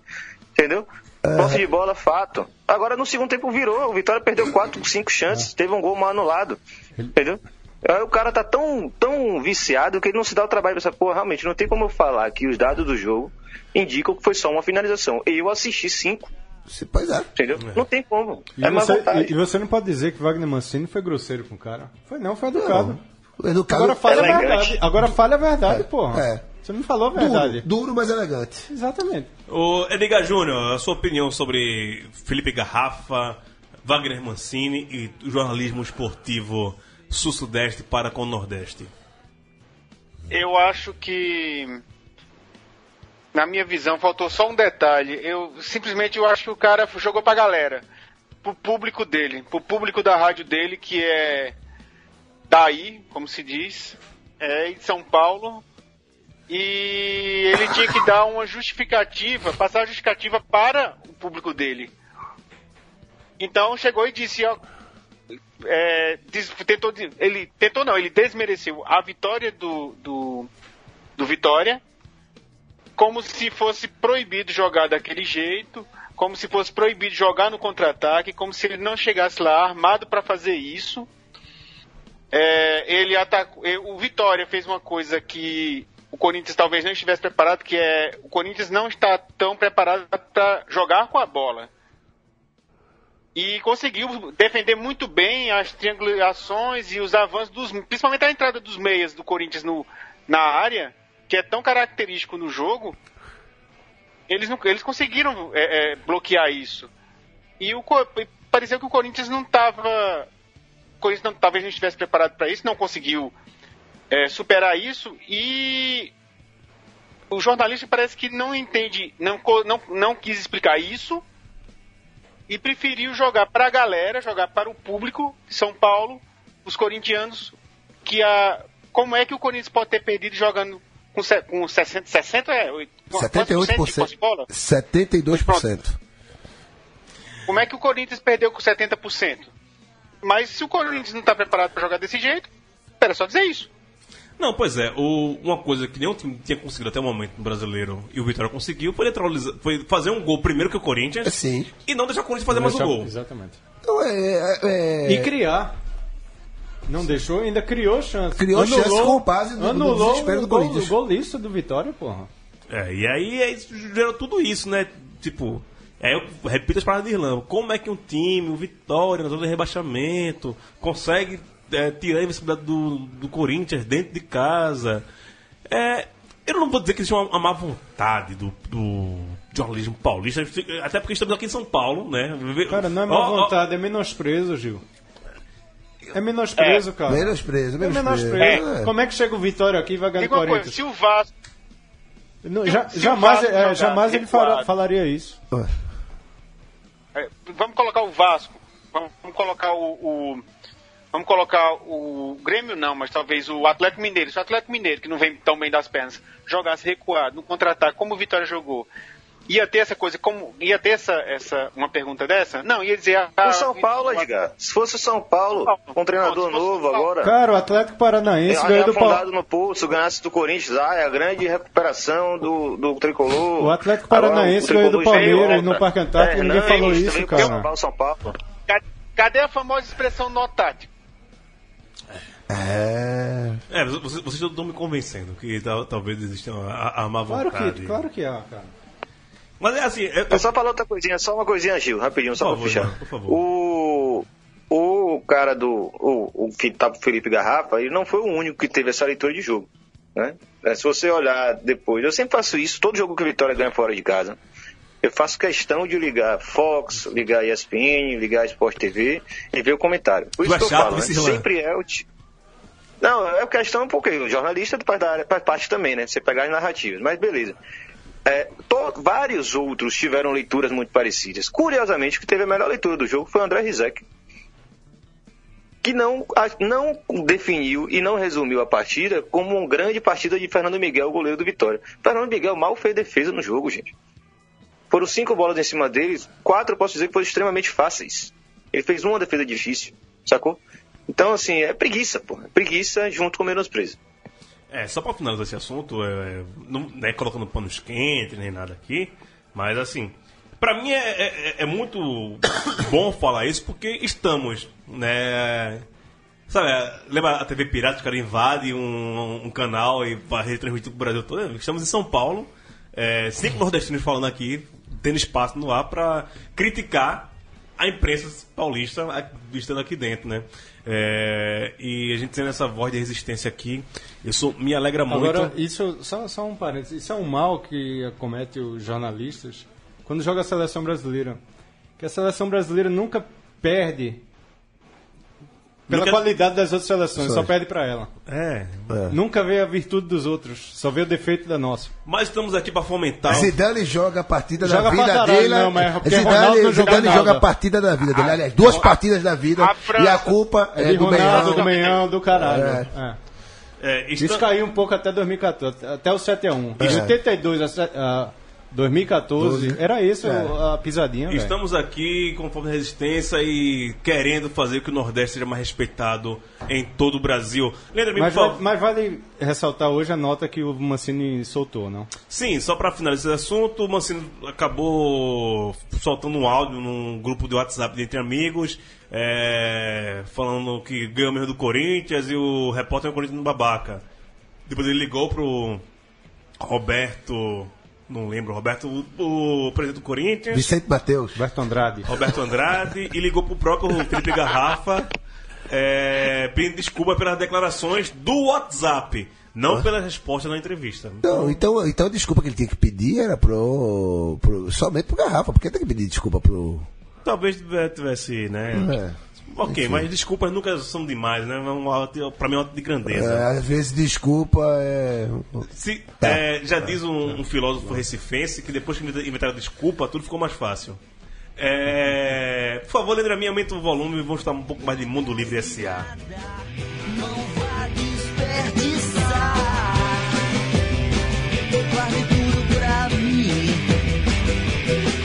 Entendeu? Posse de bola, fato. Agora no segundo tempo virou, o Vitória perdeu 4, 5 chances, teve um gol mal anulado. Entendeu? Aí o cara tá tão, tão viciado que ele não se dá o trabalho pra essa porra. Realmente, não tem como eu falar que os dados do jogo indicam que foi só uma finalização. Eu assisti cinco, Pois é. entendeu? Não tem como. E, é você, e- você não pode dizer que Wagner Mancini foi grosseiro com o cara. Foi não, foi educado. Educado. Agora fale a Elegante. verdade. Agora fale a verdade, porra. É. Você me falou a Duro, verdade. duro, mas elegante. Exatamente. O Edgar Júnior, a sua opinião sobre Felipe Garrafa, Wagner Mancini e o jornalismo esportivo sul-sudeste para com o nordeste? Eu acho que na minha visão faltou só um detalhe. Eu simplesmente eu acho que o cara jogou pra galera, pro público dele, pro público da rádio dele que é daí, como se diz, é em São Paulo. E ele tinha que dar uma justificativa, passar a justificativa para o público dele. Então chegou e disse, ó, é, des- tentou, ele tentou não, ele desmereceu a vitória do, do, do Vitória, como se fosse proibido jogar daquele jeito, como se fosse proibido jogar no contra-ataque, como se ele não chegasse lá armado para fazer isso. É, ele atacou, o Vitória fez uma coisa que o Corinthians talvez não estivesse preparado, que é o Corinthians não está tão preparado para jogar com a bola e conseguiu defender muito bem as triangulações e os avanços, dos, principalmente a entrada dos meias do Corinthians no, na área, que é tão característico no jogo. Eles, não, eles conseguiram é, é, bloquear isso. E o, pareceu que o Corinthians não estava. Corinthians não, talvez não estivesse preparado para isso, não conseguiu é, superar isso e o jornalista parece que não entende, não, não, não quis explicar isso e preferiu jogar para a galera, jogar para o público de São Paulo, os corintianos, que a como é que o Corinthians pode ter perdido jogando com, com 60, 60 é, oito- quantos por cento de posse de 78%. bola? 72%. Como é que o Corinthians perdeu com 70%? Mas se o Corinthians não está preparado para jogar desse jeito, era só dizer isso. Não, pois é, o- uma coisa que nenhum time tinha conseguido até o momento no brasileiro e o Vitória conseguiu foi, neutralizar- foi fazer um gol primeiro que o Corinthians Sim. e não deixar o Corinthians fazer mais um Deixa- gol. Exatamente. Então, é, é, E criar. Não deixou, ainda criou chance. Criou chance com base do- do anulou desespero do o gol, Corinthians. o golista do Vitória, porra. É, e aí é gerou tudo isso, né? Tipo, aí eu repito as palavras de Irlanda. Como é que um time, o Vitória, na zona de rebaixamento, consegue é, tirar a invencibilidade do, do Corinthians dentro de casa? É, eu não vou dizer que existe uma, uma má vontade do, do jornalismo paulista, até porque estamos aqui em São Paulo, né? Cara, não é má ó, vontade, é menosprezo, Gil. É menosprezo, cara. Menosprezo, É menosprezo. menosprezo. É. Como é que chega o Vitória aqui e vai ganhar Diga uma coisa, Corinthians? se o Vasco Não, se o- ja- se o jamais Vasco é, jogar jamais ele fala- falaria isso. É, vamos colocar o Vasco, vamos, vamos colocar o, o- vamos colocar o Grêmio não, mas talvez o Atlético Mineiro, se o Atlético Mineiro que não vem tão bem das pernas jogasse recuado no contra-ataque como o Vitória jogou, ia ter essa coisa, como ia ter essa, essa uma pergunta dessa? Não, ia dizer ah, O São Paulo, Edgar. Se fosse o São Paulo, com um treinador Não, novo São Paulo. agora. Cara, o Atlético Paranaense Aí ganhou do afundado Palmeiras. no pulso, ganhasse do Corinthians, ah, é a grande recuperação do, do tricolor. O Atlético Paranaense ganhou do veio Palmeiras no Parque Antártico, ninguém não, falou isso, cara. salvar o São Paulo. Cadê, a famosa expressão nó tático? É. É, vocês, vocês estão me convencendo que tal- talvez exista a, a má Claro vontade. que, claro que há, cara. Mas é assim, eu- Eu só falar outra coisinha, só uma coisinha, Gil, rapidinho, só Por pra favor, fechar. por favor. O, o cara do. O, o que tá pro Felipe Garrafa, ele não foi o único que teve essa leitura de jogo. Né? É, se você olhar depois, eu sempre faço isso, todo jogo que o Vitória ganha fora de casa. Eu faço questão de ligar Fox, ligar ESPN, ligar Sport TV e ver o comentário. Por isso que eu falo, né? sempre é o. ti- Não, é questão porque o jornalista faz, da área, faz parte também, né? Você pegar as narrativas, mas beleza. É, to- vários outros tiveram leituras muito parecidas. Curiosamente, o que teve a melhor leitura do jogo foi o André Rizek. Que não, não definiu e não resumiu a partida como uma grande partida de Fernando Miguel, goleiro do Vitória. Fernando Miguel mal fez defesa no jogo, gente. Foram cinco bolas em cima deles, quatro posso dizer que foram extremamente fáceis. Ele fez uma defesa difícil, sacou? Então, assim, é preguiça, pô. É preguiça junto com menosprezo. É, só pra finalizar esse assunto, é, não é colocando panos quentes nem nada aqui, mas assim, pra mim é, é- é muito *coughs* bom falar isso porque estamos, né? Sabe, lembra a TV Pirata, o cara invade um, um canal e vai retransmitir pro Brasil todo? Estamos em São Paulo, é, cinco nordestinos falando aqui, tendo espaço no ar pra criticar a imprensa paulista estando aqui dentro, né? É, e a gente tendo essa voz de resistência aqui, isso me alegra muito. Agora, isso, só, só um parênteses, isso é um mal que acomete os jornalistas quando joga a seleção brasileira. Que a seleção brasileira nunca perde pela Nunca- qualidade das outras seleções, Só. só perde pra ela. É, Nunca vê a virtude dos outros, só vê o defeito da nossa. mas estamos aqui para fomentar. Zidane joga a partida Joga da vida dele. não, mas é Zidane, não joga Zidane nada. joga a partida da vida dele. Aliás, duas partidas da vida. A E a culpa é, de do Ronaldo, Meião. do Meião, do caralho. É. É. É, Isso está- caiu um pouco até 2014, até o 7x1. De É. 82 a, a 2014, era isso É. a pisadinha, velho. Estamos aqui com fome de resistência e querendo fazer que o Nordeste seja mais respeitado em todo o Brasil. Por Mas, favor. vai- mas vale ressaltar hoje a nota que o Mancini soltou, não? Sim, só para finalizar esse assunto, o Mancini acabou soltando um áudio num grupo de WhatsApp entre amigos, é, falando que ganhou mesmo do Corinthians e o repórter é o Corinthians no babaca. Depois ele ligou pro Roberto, não lembro, Roberto, o, o presidente do Corinthians. Vicente Mateus. Roberto Andrade. Roberto Andrade e ligou pro próprio Felipe Garrafa é, pedindo desculpa pelas declarações do WhatsApp, não pela resposta na entrevista. Não, então, então a desculpa que ele tinha que pedir era pro, pro- somente pro Garrafa. Por que tem que pedir desculpa pro. Talvez tivesse, né? É. Ok, mas desculpas nunca são demais, né? É Pra mim é um ato de grandeza. É, às vezes desculpa é. Se, é, já diz um, um filósofo recifense que depois que inventaram desculpa, tudo ficou mais fácil. É, por favor, Leandro, minha aumenta o volume e vamos estar um pouco mais de Mundo Livre S.A.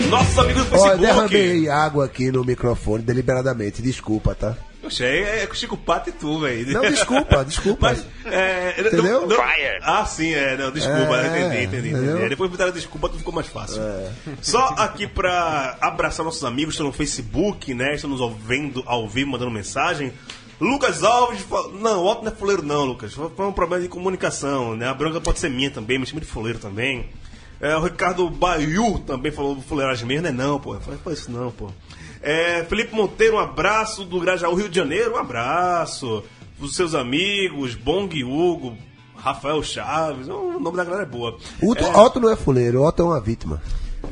Nossos amigos do Ó, eu Facebook. derramei água aqui no microfone deliberadamente. Desculpa, tá? Poxa, é, é com Chico Pato e tu, velho. Não, desculpa, desculpa. Mas, é, Entendeu? não- não- ah, sim, é, não, desculpa, É, entendi, entendi, entendi. Aí Depois botaram desculpa, tudo ficou mais fácil. Só aqui pra abraçar nossos amigos, estão no Facebook, né? Estão nos ouvindo ao vivo, mandando mensagem. Lucas Alves, fala- não, o Otto não é fuleiro não, Lucas. Foi um problema de comunicação, né? A branca pode ser minha também, me chama de fuleiro também. É, o Ricardo Baiu também falou fuleiragem mesmo, não é não, pô. Eu falei, foi isso não, pô. É, Felipe Monteiro, um abraço do Grajaú, Rio de Janeiro, um abraço. Os seus amigos, Bong Hugo, Rafael Chaves, o nome da galera é boa. Otto, Otto não é fuleiro, Otto é uma vítima.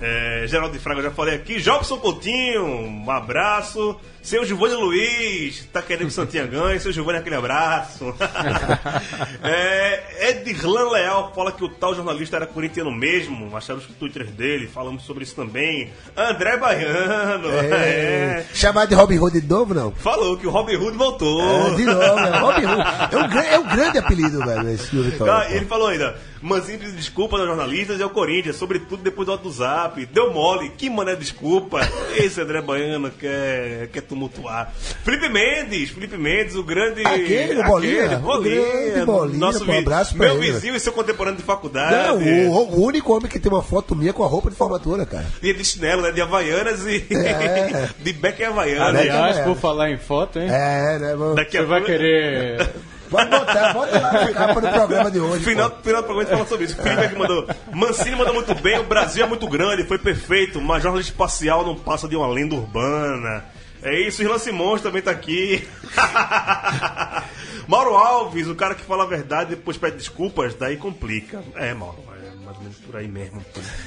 É, Geraldo de Fraga, eu já falei aqui. Jobson Coutinho, um abraço. Seu Giovanni Luiz, tá querendo que o Santinha ganhe. Seu Giovanni, aquele abraço. *laughs* é, Edirlan Leal fala que o tal jornalista era corintiano mesmo. Acharam os twitters dele, falamos sobre isso também. André Baiano, É. *laughs* é. Chamar de Robin Hood de novo, não? falou que o Robin Hood voltou. É, de novo, é Robin Hood. *laughs* É um, é um grande apelido, velho, esse do Vitória. Ah, ele falou ainda, Manzinho pediu desculpa aos jornalistas e ao Corinthians, sobretudo depois do Zap. Deu mole, que mané desculpa. *laughs* Esse André Baiano quer, quer tumultuar. Felipe Mendes, Felipe Mendes, o grande. Aquele, o Bolinha, aquele, o grande Bolinha, nosso pô, um abraço pra Meu ele. vizinho e seu contemporâneo de faculdade. Não, o, o único homem que tem uma foto minha com a roupa de formatura, cara. Dia de chinelo, né? De Havaianas e. É. *laughs* de Beck e Havaianas. Aliás, por falar em foto, hein? É, né? Você a vai querer. *laughs* Pode botar, bota lá na capa do programa de hoje. Final, pô. final do programa a gente fala sobre isso. O Felipe aqui mandou. Mancini mandou muito bem, o Brasil é muito grande, foi perfeito. Mas jornalista espacial não passa de uma lenda urbana. É isso, Irlan Simões também tá aqui. *laughs* Mauro Alves, o cara que fala a verdade e depois pede desculpas, daí complica. É, Mauro, é mais ou menos por aí mesmo.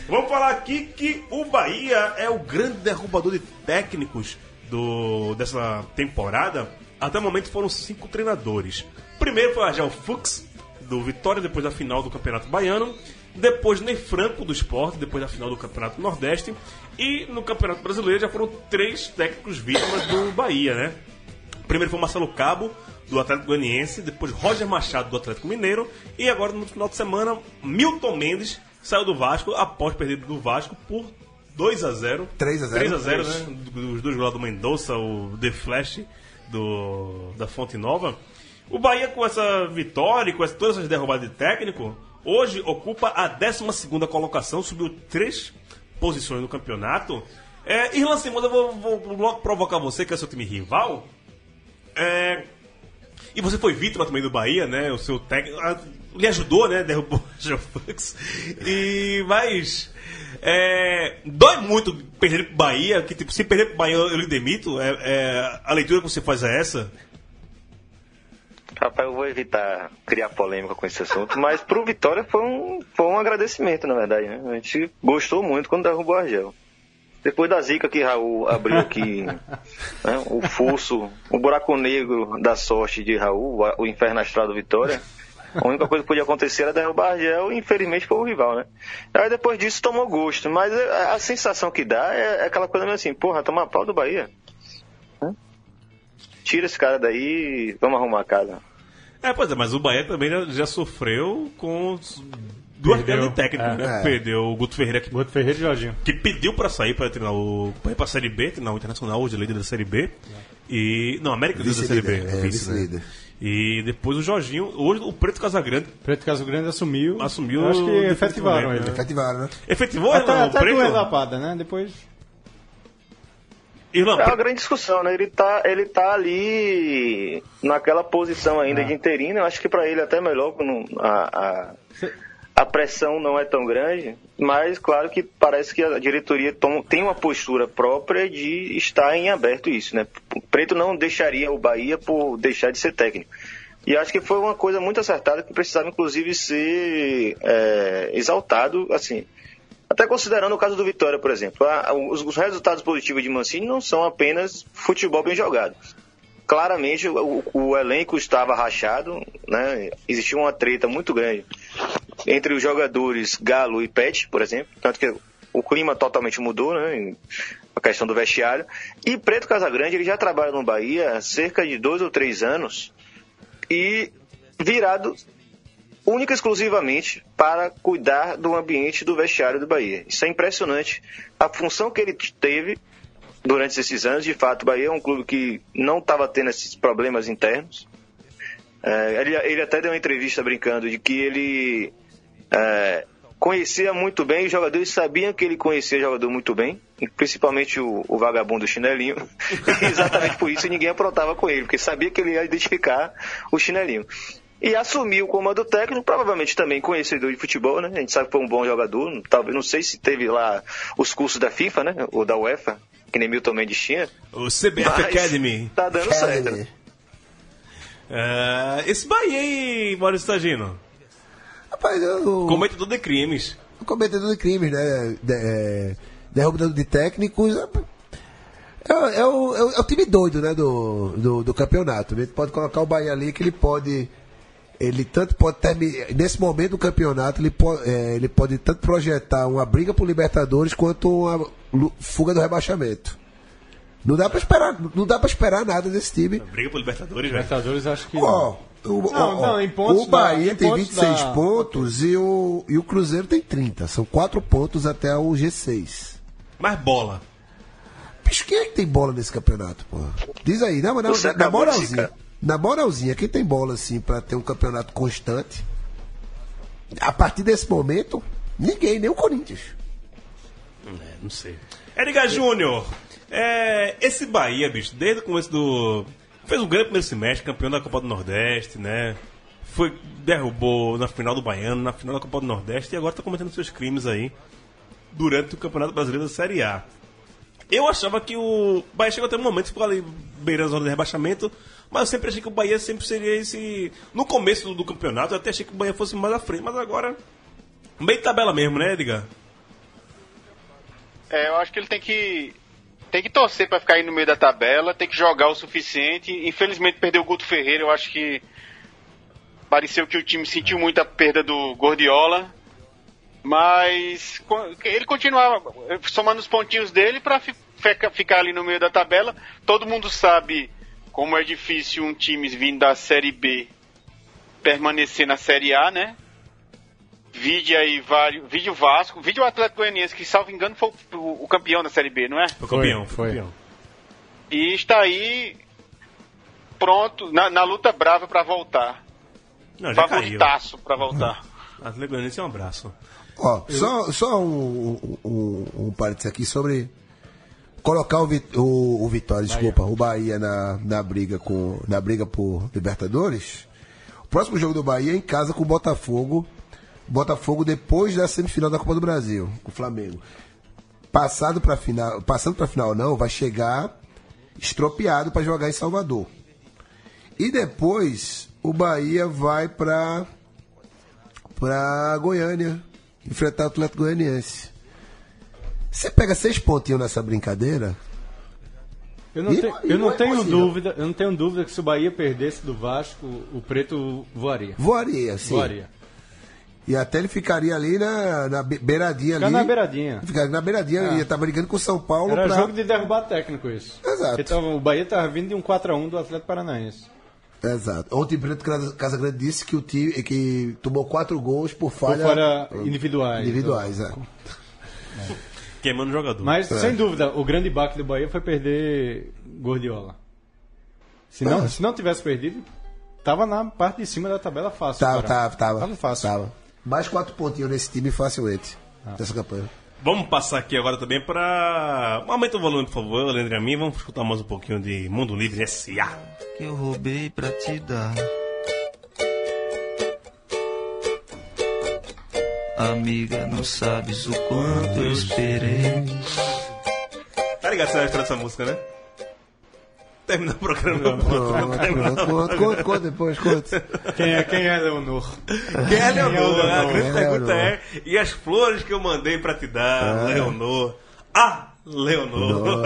Vamos falar aqui que o Bahia é o grande derrubador de técnicos do, dessa temporada. Até o momento foram cinco treinadores. Primeiro foi o Argel Fux, do Vitória, depois da final do Campeonato Baiano. Depois Ney Franco, do Esporte, depois da final do Campeonato Nordeste. E no Campeonato Brasileiro já foram três técnicos vítimas do Bahia, né? Primeiro foi Marcelo Cabo, do Atlético Goianiense, depois Roger Machado, do Atlético Mineiro, e agora no final de semana, Milton Mendes saiu do Vasco após perder do Vasco por 2 a 0 3 a 0. 3 a 0 né? Os dois gols do Mendonça, o The Flash do, da Fonte Nova. O Bahia, com essa vitória e com todas essas derrubadas de técnico, hoje ocupa a 12 colocação, subiu três posições no campeonato. É, Irlan Simões, eu vou, vou logo provocar você, que é seu time rival. É, E você foi vítima também do Bahia, né? O seu técnico ah, lhe ajudou, né? Derrubou o Geofux. E mas é, dói muito perder pro Bahia, que tipo, se perder pro Bahia eu lhe demito. É, é, a leitura que você faz é essa? Rapaz, eu vou evitar criar polêmica com esse assunto, mas pro Vitória foi um, foi um agradecimento, na verdade. Né? A gente gostou muito quando derrubou o Argel. Depois da zica que Raul abriu aqui, *laughs* né, o fosso, o buraco negro da sorte de Raul, o inferno astral do Vitória, a única coisa que podia acontecer era derrubar Argel e infelizmente foi o rival, né? Aí depois disso tomou gosto, mas a, a sensação que dá é, é aquela coisa meio assim, porra, tomar pau do Bahia. Tira esse cara daí e vamos arrumar a casa. É, pois é, mas o Bahia também já, já sofreu com os- duas de técnico, é. né? É. Perdeu o Guto Ferreira que, Guto Ferreira e Jorginho. que pediu pra sair pra treinar o. pra ir pra Série B, treinar o Internacional, hoje líder da Série B. E. Não, América líder da Série B. É, vice, né? vice-líder. E depois o Jorginho, hoje o Preto Casagrande Preto Caso Grande assumiu. Assumiu Acho que efetivaram ele. né? Efetivaram, né? efetivou Até, não, o até Preto? duas lapadas, né? Depois. É uma grande discussão, né? Ele tá, ele tá ali naquela posição ainda de interino. Eu acho que para ele é até melhor quando a, a, a pressão não é tão grande. Mas claro que parece que a diretoria tom- tem uma postura própria de estar em aberto isso, né? O Preto não deixaria o Bahia por deixar de ser técnico. E acho que foi uma coisa muito acertada que precisava inclusive ser é, exaltado, assim, até considerando o caso do Vitória, por exemplo. Ah, Os, os resultados positivos de Mancini não são apenas futebol bem jogado. Claramente o, o elenco estava rachado, né? existia uma treta muito grande entre os jogadores Galo e Pet, por exemplo. Tanto que o clima totalmente mudou, né? A questão do vestiário. E Preto Casagrande, ele já trabalha no Bahia há cerca de dois ou três anos e virado única e exclusivamente para cuidar do ambiente do vestiário do Bahia. Isso é impressionante. A função que ele teve durante esses anos, de fato, o Bahia é um clube que não estava tendo esses problemas internos. É, ele, ele até deu uma entrevista brincando de que ele é, conhecia muito bem, os jogadores sabiam que ele conhecia o jogador muito bem, principalmente o, o vagabundo chinelinho. *laughs* Exatamente por isso ninguém aprontava com ele, porque sabia que ele ia identificar o chinelinho. E assumiu o comando técnico, provavelmente também conhecedor de futebol, né? A gente sabe que foi um bom jogador, talvez, não sei se teve lá os cursos da FIFA, né? Ou da UEFA, que nem Milton Mendes tinha. o CBF Academy. Tá dando certo. Academy. né? É, esse Bahia aí, Maurício Tagino. Rapaz, eu. Cometedor de crimes. cometedor de crimes, né? De, é, derrubador de técnicos. É, é o, é o- é o time doido, né? Do, do, do campeonato. A gente pode colocar o Bahia ali que ele pode. Ele tanto pode terminar. Nesse momento do campeonato, ele pode, ele pode tanto projetar uma briga por Libertadores quanto uma fuga do rebaixamento. Não dá pra esperar, não dá pra esperar nada desse time. Briga por Libertadores. Libertadores, acho que. Ó, o, Não, ó, não, em pontos o Bahia da- em tem pontos 26 da- pontos e o, e o Cruzeiro tem 30. São 4 pontos até o G6. Mais bola. Bicho, quem é que tem bola nesse campeonato, pô? Diz aí, na, acabou de moralzinha. Na moralzinha, quem tem bola assim pra ter um campeonato constante? A partir desse momento, ninguém, nem o Corinthians. É, não sei. Edgar Júnior, é, esse Bahia, bicho, desde o começo do. Fez um grande primeiro semestre, campeão da Copa do Nordeste, né? Foi, derrubou na final do Baiano, na final da Copa do Nordeste e agora tá cometendo seus crimes aí durante o Campeonato Brasileiro da Série A. Eu achava que o Bahia chegou até um momento que ficou ali beirando a zona de rebaixamento, mas eu sempre achei que o Bahia sempre seria esse. No começo do, do campeonato, eu até achei que o Bahia fosse mais à frente, mas agora. Meio tabela mesmo, né, Edgar? É, eu acho que ele tem que tem que torcer pra ficar aí no meio da tabela, tem que jogar o suficiente. Infelizmente perdeu o Guto Ferreira, eu acho que pareceu que o time sentiu muito a perda do Gordiola, mas ele continuava somando os pontinhos dele fica- ficar ali no meio da tabela. Todo mundo sabe como é difícil um time vindo da Série B permanecer na Série A, né? Vide aí vários. Vídeo Vasco, vídeo Atlético Goianiense, que salvo engano foi o, o campeão da Série B, não é? Foi campeão, Foi, foi. E está aí pronto, na, na luta brava pra voltar. Não, já. Favoritaço pra voltar. *laughs* Atlético Goianiense é um abraço. Ó, só, só um, um, um, um parênteses aqui sobre, colocar o, o, o Vitória, desculpa, o Bahia na, na briga com na briga por Libertadores. O próximo jogo do Bahia é em casa com o Botafogo. Botafogo depois da semifinal da Copa do Brasil, com o Flamengo. Passado para final, passando para final não, vai chegar estropiado para jogar em Salvador. E depois o Bahia vai para para Goiânia enfrentar o Atlético Goianiense. Você pega seis pontinhos nessa brincadeira, Eu não, E- te- e eu não não é tenho possível. dúvida, eu não tenho dúvida que se o Bahia perdesse do Vasco, o Preto voaria. voaria, sim. Voaria. E até ele ficaria ali na, na be- beiradinha Ficar ali. na beiradinha. Ficaria na beiradinha, É. ia estar brigando com o São Paulo Era pra... jogo de derrubar técnico isso. Exato. Então, o Bahia estava vindo de um 4x1 do Atlético Paranaense. Exato. Ontem o Preto Casa- Casagrande disse que o time que tomou quatro gols por falha, falha individuais. individuais, é. *laughs* Queimando o jogador. Mas, É. sem dúvida, o grande baque do Bahia foi perder Gordiola. Se não, É. se não tivesse perdido, tava na parte de cima da tabela fácil. Tava, tava, tava. Tava fácil. Tava. Mais quatro pontinhos nesse time facilmente. Ah. Dessa campanha. Vamos passar aqui agora também para. Aumenta o volume, por favor, Leandro e a mim. Vamos escutar mais um pouquinho de Mundo Livre S.A. que eu roubei pra te dar. Amiga, não sabes o quanto eu esperei. Tá ligado essa história dessa música, né? Terminar o programa. Conta, conta, conta, conta depois, conta. Quem é, quem é Leonor? Quem é Leonor? A Leonor? grande É pergunta é: e as flores que eu mandei pra te dar, Leonor? Ah, Leonor!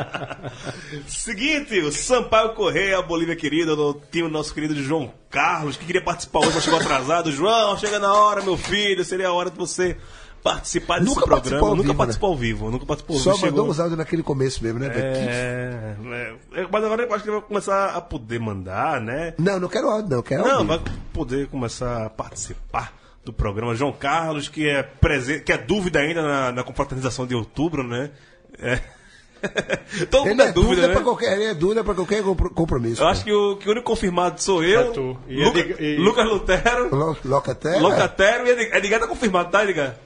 *laughs* Seguinte, o Sampaio Correia, Bolívia querida, do time do nosso querido João Carlos, que queria participar hoje, mas chegou atrasado. João, chega na hora, meu filho, seria a hora de você participar desse Nunca programa. nunca vivo, participou ao vivo, nunca participou ao Só vivo. mandou os áudios naquele começo mesmo, né? É, é, mas agora eu acho que ele vai começar a poder mandar, né? Não, não quero áudio, não. Quero Não, vai poder começar a participar do programa. João Carlos, que é presente, que é dúvida ainda na, na confraternização de outubro, né? É. *laughs* Todo mundo é é dúvida, dúvida, né? pra qualquer, ele é dúvida pra qualquer compro- compromisso. Eu acho que o, que o único confirmado sou eu, É tu. E Luca- Edgar- e- Lucas Lutero, Lo- Locaté. Locatero e Edgar, Edgar tá confirmado, tá, Edgar?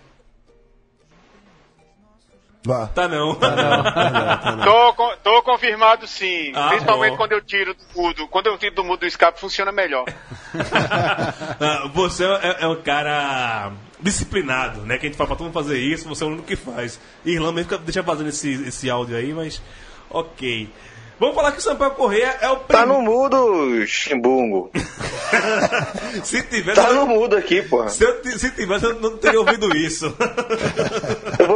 Vá. Tá não. *laughs* Tô, co- tô confirmado sim. Ah, Principalmente bom. quando eu tiro do mudo. Quando eu tiro do mudo do escape, funciona melhor. *laughs* Ah, você é, é um cara disciplinado, né? Que a gente fala pra todo mundo fazer isso, você é o único que faz. Irlanda mesmo fica- deixa vazando esse, esse áudio aí, mas ok. Vamos falar que o Sampaio Correia é o Tá primeiro. no mudo, chimbungo. *laughs* Se tivesse. Tá no mudo aqui, porra. Se, eu, se tivesse, eu não teria ouvido isso.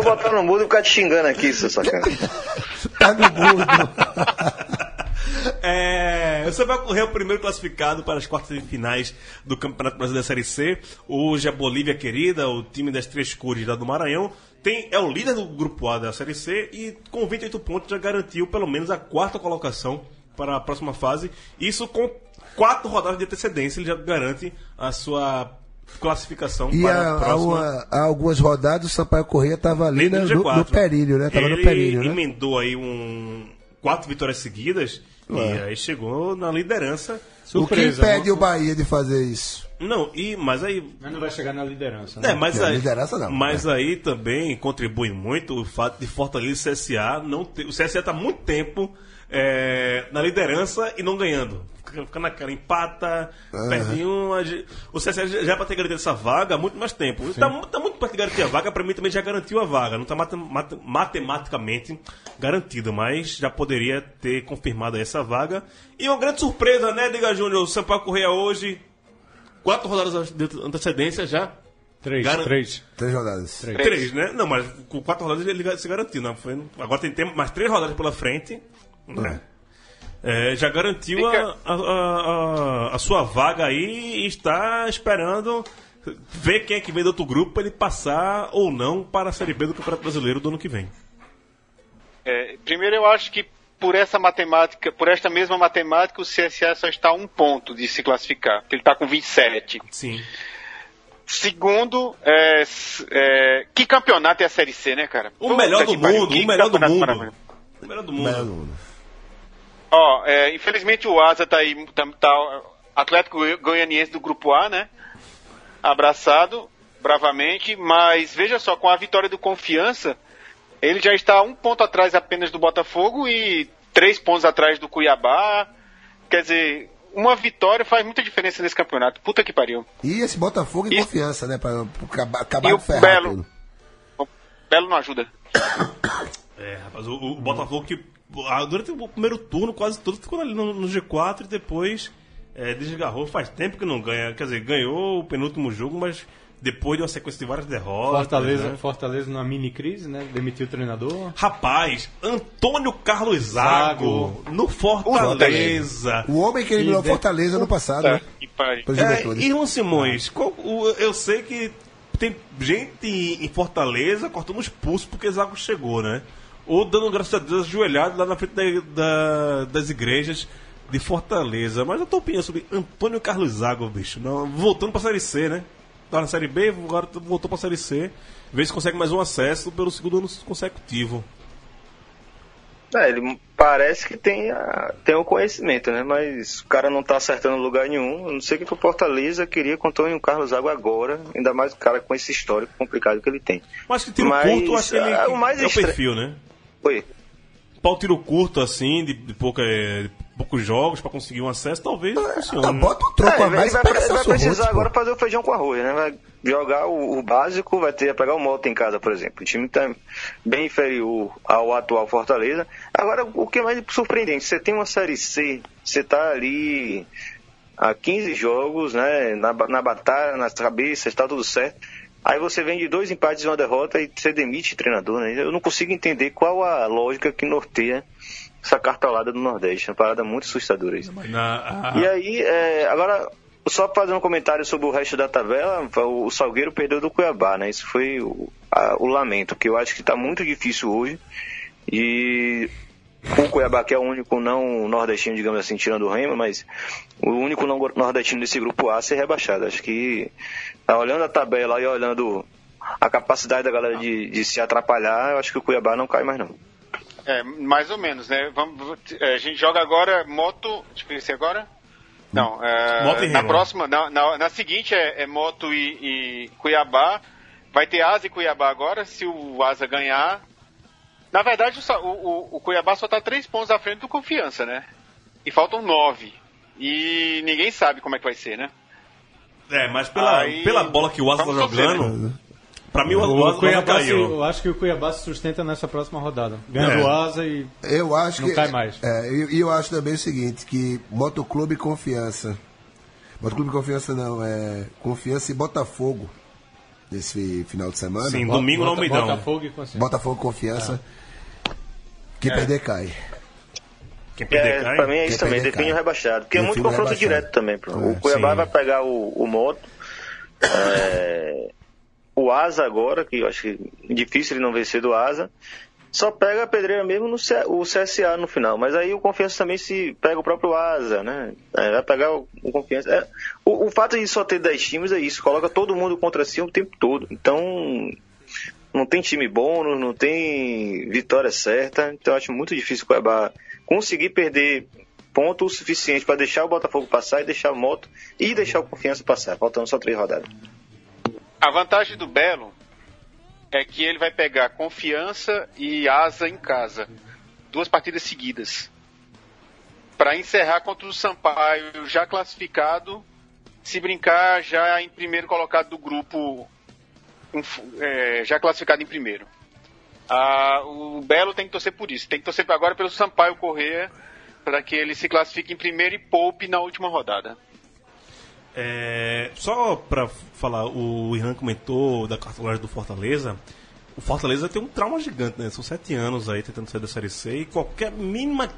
Eu vou botar no mudo e ficar te xingando aqui, seu sacana. Tá no mundo. É, o Sampaio Correia é o primeiro classificado para as quartas de finais do Campeonato Brasileiro da Série C. Hoje a Bolívia querida, o time das três cores lá do Maranhão, tem, é o líder do grupo A da Série C e com 28 pontos já garantiu pelo menos a quarta colocação para a próxima fase. Isso com quatro rodadas de antecedência, ele já garante a sua classificação E para a há próxima. há algumas rodadas o Sampaio Correia tava ali né, no, G4. no perilho, né? Tava ele no perilho, né? emendou aí um quatro vitórias seguidas e Ué. aí chegou na liderança. o que Surpresa, impede não? o Bahia de fazer isso? Não, e mas aí Mas não vai chegar na liderança. né? é, mas Não, aí, liderança não. mas aí também contribui muito o fato de Fortaleza e CSA não ter, o CSA está muito tempo é, na liderança e não ganhando. Fica naquela empata, perde um. a ge- O CSA já já para ter garantido essa vaga há muito mais tempo. Está tá muito perto de garantir a vaga, para mim também já garantiu a vaga. Não está matematicamente garantido, mas já poderia ter confirmado essa vaga. E uma grande surpresa, né, Diga Júnior? O Sampaio Correia hoje, quatro rodadas de antecedência já. Três, Garan- três. Três rodadas. Três. Três, né? Não, mas com quatro rodadas ele se garantiu, não foi? Agora tem tempo, mais três rodadas pela frente. né? É, já garantiu a, Fica- a, a- a- a sua vaga aí e está esperando ver quem é que vem do outro grupo para ele passar ou não para a Série B do Campeonato Brasileiro do ano que vem. É, primeiro, eu acho que por essa matemática, por esta mesma matemática, o CSA só está a um ponto de se classificar, porque ele está com 27. Sim. Segundo, é, é, que campeonato é a Série C, né, cara? O Puta melhor do mundo, o melhor do mundo. O melhor do Melhor mundo. do mundo. Ó, é, infelizmente o Asa tá aí, tá, tá- Atlético Goianiense do Grupo A, né? Abraçado, bravamente, mas veja só, com a vitória do Confiança, Ele já está um ponto atrás apenas do Botafogo e três pontos atrás do Cuiabá. Quer dizer, uma vitória faz muita diferença nesse campeonato. Puta que pariu. E esse Botafogo em E- confiança, né? Pra, pra acabar, E de o Belo? tudo. O Belo não ajuda. *coughs* É, rapaz, o, o Botafogo que durante o primeiro turno quase todo ficou ali no, no G4 e depois é, desgarrou. Faz tempo que não ganha. Quer dizer, ganhou o penúltimo jogo, mas depois de uma sequência de várias derrotas. Fortaleza, né? Fortaleza numa mini crise, né? Demitiu o treinador. Rapaz, Antônio Carlos Zago, no Fortaleza. O homem que eliminou Fortaleza no passado, né? É. Irmão Simões, qual- o- eu sei que tem gente em Fortaleza cortando os pulsos porque Zago chegou, né? Ou dando graças a Deus ajoelhado lá na frente da- da- das igrejas de Fortaleza. Mas a tua opinião sobre Antônio Carlos Zago, bicho? Não, voltando pra Série C, né? Tava na Série B, agora voltou pra Série C. Vê se consegue mais um acesso pelo segundo ano consecutivo. É, ele parece que tem, a, tem o conhecimento, né? Mas o cara não tá acertando lugar nenhum. Eu não sei o que o Fortaleza queria com o Antônio Carlos Água agora, ainda mais o cara com esse histórico complicado que ele tem. Mas que tiro Mas, curto, acho que ele ah, o mais é o estra- perfil, né? Oi. Pau tiro curto, assim, de, de, pouca, de poucos jogos pra conseguir um acesso, talvez funcione. Ah, né? bota o troco É, a mais vai, vai Celso precisar agora fazer o feijão com arroz, né? Vai jogar o, o básico, vai ter pegar o moto em casa, por exemplo. O time tá bem inferior ao atual Fortaleza. Agora, o que é mais surpreendente, você tem uma Série C, você tá ali há 15 jogos, né? Na, na batalha, nas cabeças, tá tudo certo. Aí você vem de dois empates e uma derrota e você demite o treinador, né? Eu não consigo entender qual a lógica que norteia essa cartolada do Nordeste. É uma parada muito assustadora isso. E aí, é, agora, só fazendo um comentário sobre o resto da tabela, o Salgueiro perdeu do Cuiabá, né? Isso foi o, a- o lamento, que eu acho que está muito difícil hoje. E o Cuiabá, que é o único não nordestino, digamos assim, tirando o Remo, mas o único não nordestino desse grupo A ser rebaixado. Acho que, tá olhando a tabela e olhando a capacidade da galera de, de se atrapalhar, eu acho que o Cuiabá não cai mais não. É, mais ou menos, né? Vamos, é, a gente joga agora moto. Deixa eu ver se é agora. Não, é, Moto e na próxima, na, na, na seguinte é, é Moto e, e Cuiabá. Vai ter Asa e Cuiabá agora, se o Asa ganhar. Na verdade, o, o, o- o Cuiabá só tá três pontos à frente do Confiança, né? E faltam nove. E ninguém sabe como é que vai ser, né? É, mas pela, Aí- pela bola que o Asa tá torcer, jogando, pra mim o, O o Cuiabá se- caiu. eu acho que o Cuiabá se sustenta nessa próxima rodada. Ganha É. do Asa e. Eu acho Não que. cai mais. É, e e eu, acho também o seguinte, que Motoclube Confiança. Motoclube Confiança não, é. Confiança e Botafogo. Nesse final de semana. Sim, Bota- domingo no Bota- Almeidão. Botafogo e Consciência. Botafogo Confiança. Quem perder cai. Quem perder É, cai. pra mim é isso Quem também, perder, define o cai. rebaixado. Porque é muito confronto rebaixado. direto também. É, o Cuiabá sim. vai pegar o, o Moto, é, o Asa agora, que eu acho que é difícil ele não vencer do Asa. Só pega a pedreira mesmo no C- o CSA no final. Mas aí o Confiança também se pega o próprio Asa, né? É, vai pegar o, o Confiança. É, o, o fato de só ter 10 times é isso, coloca todo mundo contra si o tempo todo. Então, não tem time bônus, não tem vitória certa. Então acho muito difícil o Cuiabá conseguir perder ponto o suficiente para deixar o Botafogo passar e deixar o Moto e deixar o Confiança passar, faltando só três rodadas. A vantagem do Belo é que ele vai pegar confiança e asa em casa. Duas partidas seguidas. Para encerrar contra o Sampaio, já classificado. Se brincar, já em primeiro colocado do grupo, é, já classificado em primeiro. Ah, o Belo tem que torcer por isso. Tem que torcer agora pelo Sampaio correr para que ele se classifique em primeiro e poupe na última rodada. É, só pra falar, o Irã comentou da cartolagem do Fortaleza. O Fortaleza tem um trauma gigante, né? São sete anos aí tentando sair da Série C e qualquer mínima.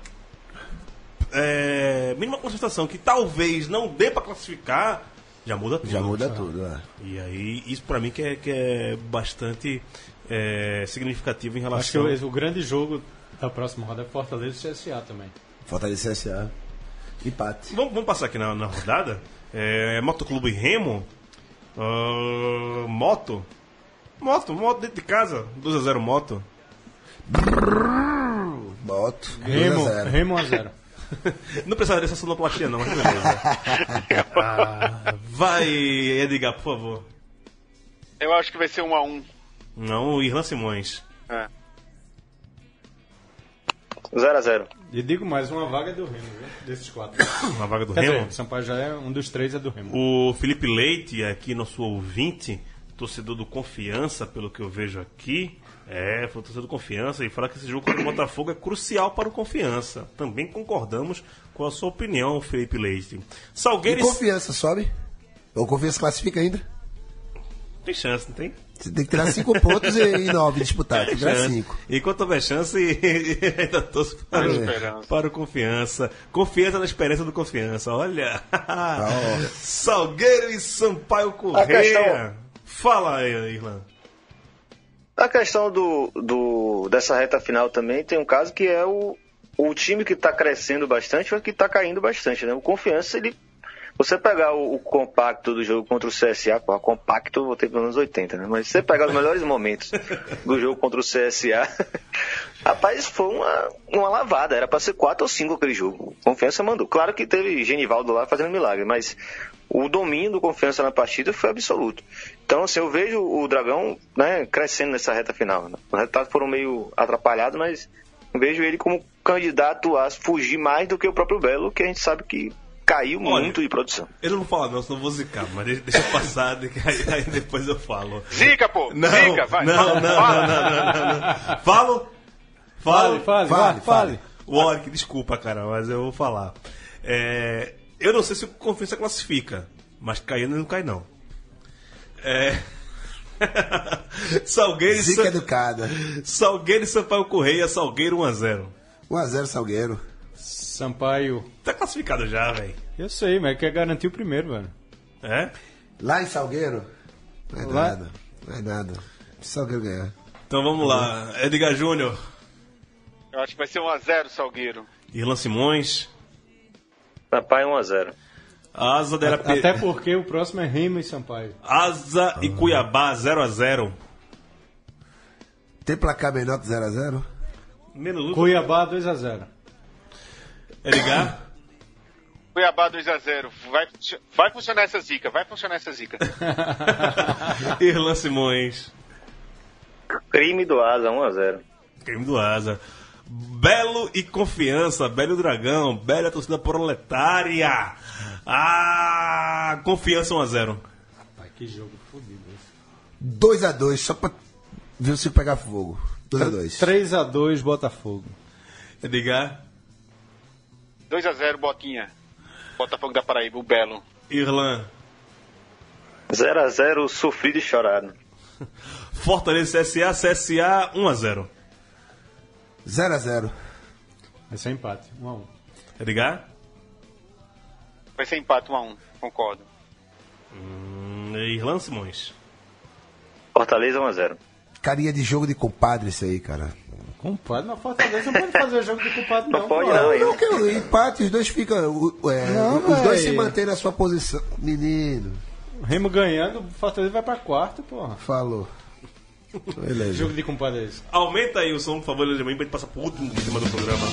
É, mínima concentração que talvez não dê pra classificar, já muda tudo. Já muda tudo, é. E aí, isso pra mim que é, que é bastante é, significativo em Acho que relação. o, o grande jogo da próxima rodada é Fortaleza e CSA também. Fortaleza e CSA. Empate. Vamos, vamos passar aqui na, na rodada. É, Motoclube Remo. Ah, moto. Moto, moto dentro de casa. 2x0 moto. Boto. Remo, 2 a 0. Remo 1x0. *laughs* Não precisava dessa sonoplastia não, mas beleza. *laughs* Ah, vai, Edgar, por favor. Eu acho que vai ser um a um. Não, o Irlan Simões. É. 0x0. E digo mais, uma vaga é do Remo, viu? Desses quatro. *coughs* Na vaga do Quer Remo. dizer, Sampaio já é um dos três, é do Remo. O Felipe Leite, aqui nosso ouvinte, torcedor do Confiança, pelo que eu vejo aqui. É, foi torcedor do Confiança e fala que esse jogo contra o Botafogo é crucial para o Confiança. Também concordamos com a sua opinião, Felipe Leite. Salgueiro e- confiança sobe? Ou confiança classifica ainda? tem chance, não tem? Você tem que tirar cinco *laughs* pontos e, e nove disputados. Tem que tirar cinco. Enquanto houver chance, *laughs* ainda torço para, o- esperança. para o Confiança. Confiança na esperança do Confiança. Olha! *laughs* Salgueiro e Sampaio Correia. questão- Fala aí, Irlan. A questão do, do, dessa reta final também tem um caso que é o, o time que está crescendo bastante e o que está caindo bastante. Né? O Confiança, ele. Você pegar o, o compacto do jogo contra o CSA, pô, compacto eu voltei pelos anos 80, né? Mas você pegar os melhores momentos do jogo contra o CSA, *laughs* rapaz, foi uma, uma lavada. Era para ser 4 ou 5 aquele jogo. Confiança mandou. Claro que teve Genivaldo lá fazendo milagre, mas o domínio do Confiança na partida foi absoluto. Então, assim, eu vejo o Dragão né, crescendo nessa reta final. né? Os resultados foram meio atrapalhados, mas vejo ele como candidato a fugir mais do que o próprio Belo, que a gente sabe que caiu Olha, muito de produção. Eu não vou falar não, senão eu vou zicar, mas deixa, deixa eu passar, de- aí, aí depois eu falo. Zica, pô! Não, Zica, vai! não, não, não, fala. não, não, não, não. Falo? Falo? Fale, fale, fale, fale. Warwick, desculpa, cara, mas eu vou falar. É, eu não sei se o Confiança classifica, mas caindo não cai não. É... *laughs* Salgueiro e Zica Sa- educada. Salgueiro e Sampaio Correia, Salgueiro 1x0. 1x0 Salgueiro. Sampaio. Tá classificado já, velho. Eu sei, mas quer garantir o primeiro, velho. É? Lá em Salgueiro? Não é Lá- nada. Não é nada. Se Salgueiro ganhar. Então vamos lá. Edgar Júnior, Eu acho que vai ser 1x0 Salgueiro. Irlan Simões, Sampaio 1x0. Asa de Arape- Até porque o próximo é Remo e Sampaio. Asa e Cuiabá 0x0. Tem placar menor que 0x0? Menos um. Cuiabá 2x0. Edgar, Cuiabá 2x0. Vai, vai funcionar essa zica, vai funcionar essa zica. *laughs* Irlan Simões, Crime do Asa 1x0. crime do Asa. Belo e Confiança, Belo Dragão, Bela torcida proletária. Ah, Confiança 1x0. Pai, que jogo fodido esse. 2x2, só pra ver o Cico pegar fogo. 2x2. 3x2 Botafogo. Edgar, 2x0 Botinha. Botafogo da Paraíba, o Belo. Irlan, 0x0 sofrido e chorado. *laughs* Fortaleza CSA, CSA 1x0. 0x0. Vai ser empate, 1x1. Edgar, Vai ser empate 1x1, concordo. hum, Irlan Simões. Fortaleza 1x0. Carinha de jogo de compadre isso aí, cara. Compadre, mas Fortaleza não pode fazer jogo de culpado, não. Não pode não, hein? Não, que empate, os dois ficam. é, Não, os dois se mantêm na sua posição. Menino, O Remo ganhando, o Fortaleza vai pra quarto, porra. falou. Beleza. Jogo de compadre é esse. Aumenta aí o som, por favor, Leandro, pra gente passar pro último tema do programa.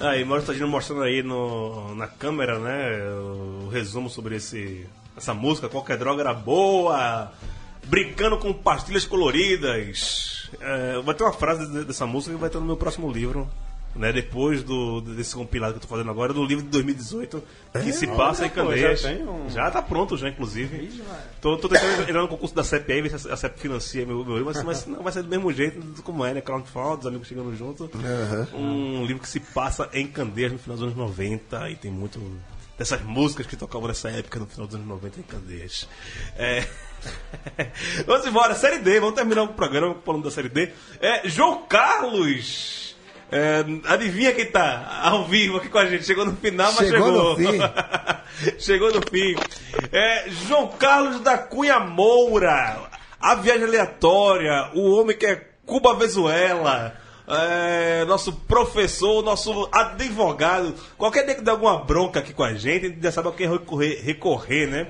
Aí, Mauro Tadino mostrando aí no, na câmera, né, o resumo sobre esse, essa música, qualquer droga era boa, brincando com pastilhas coloridas. É, vai ter uma frase de- dessa música que vai estar no meu próximo livro, né, depois do, desse compilado que eu tô fazendo agora, do livro de 2018, que se passa em já Candeias. tem um- Já tá pronto já, inclusive. Tô, tô tentando entrar no concurso da CEP aí, ver se a CEP financia meu, meu livro, mas, mas não vai ser do mesmo jeito como é, né? Crowdfunding, os amigos chegando junto. Um livro que se passa em Candeias no final dos anos 90 e tem muito dessas músicas que tocavam nessa época no final dos anos 90 em Candeias. É... *laughs* vamos embora, Série D, vamos terminar o programa falando da Série D. É, João Carlos! É, adivinha quem tá ao vivo aqui com a gente? Chegou no final, mas Chegou chegou. no fim. *laughs* Chegou no fim. É, João Carlos da Cunha Moura. A viagem aleatória. O homem que é Cuba Venezuela. É, nosso professor, nosso advogado. Qualquer dia que der alguma bronca aqui com a gente, a gente já sabe a quem recorrer, recorrer, né?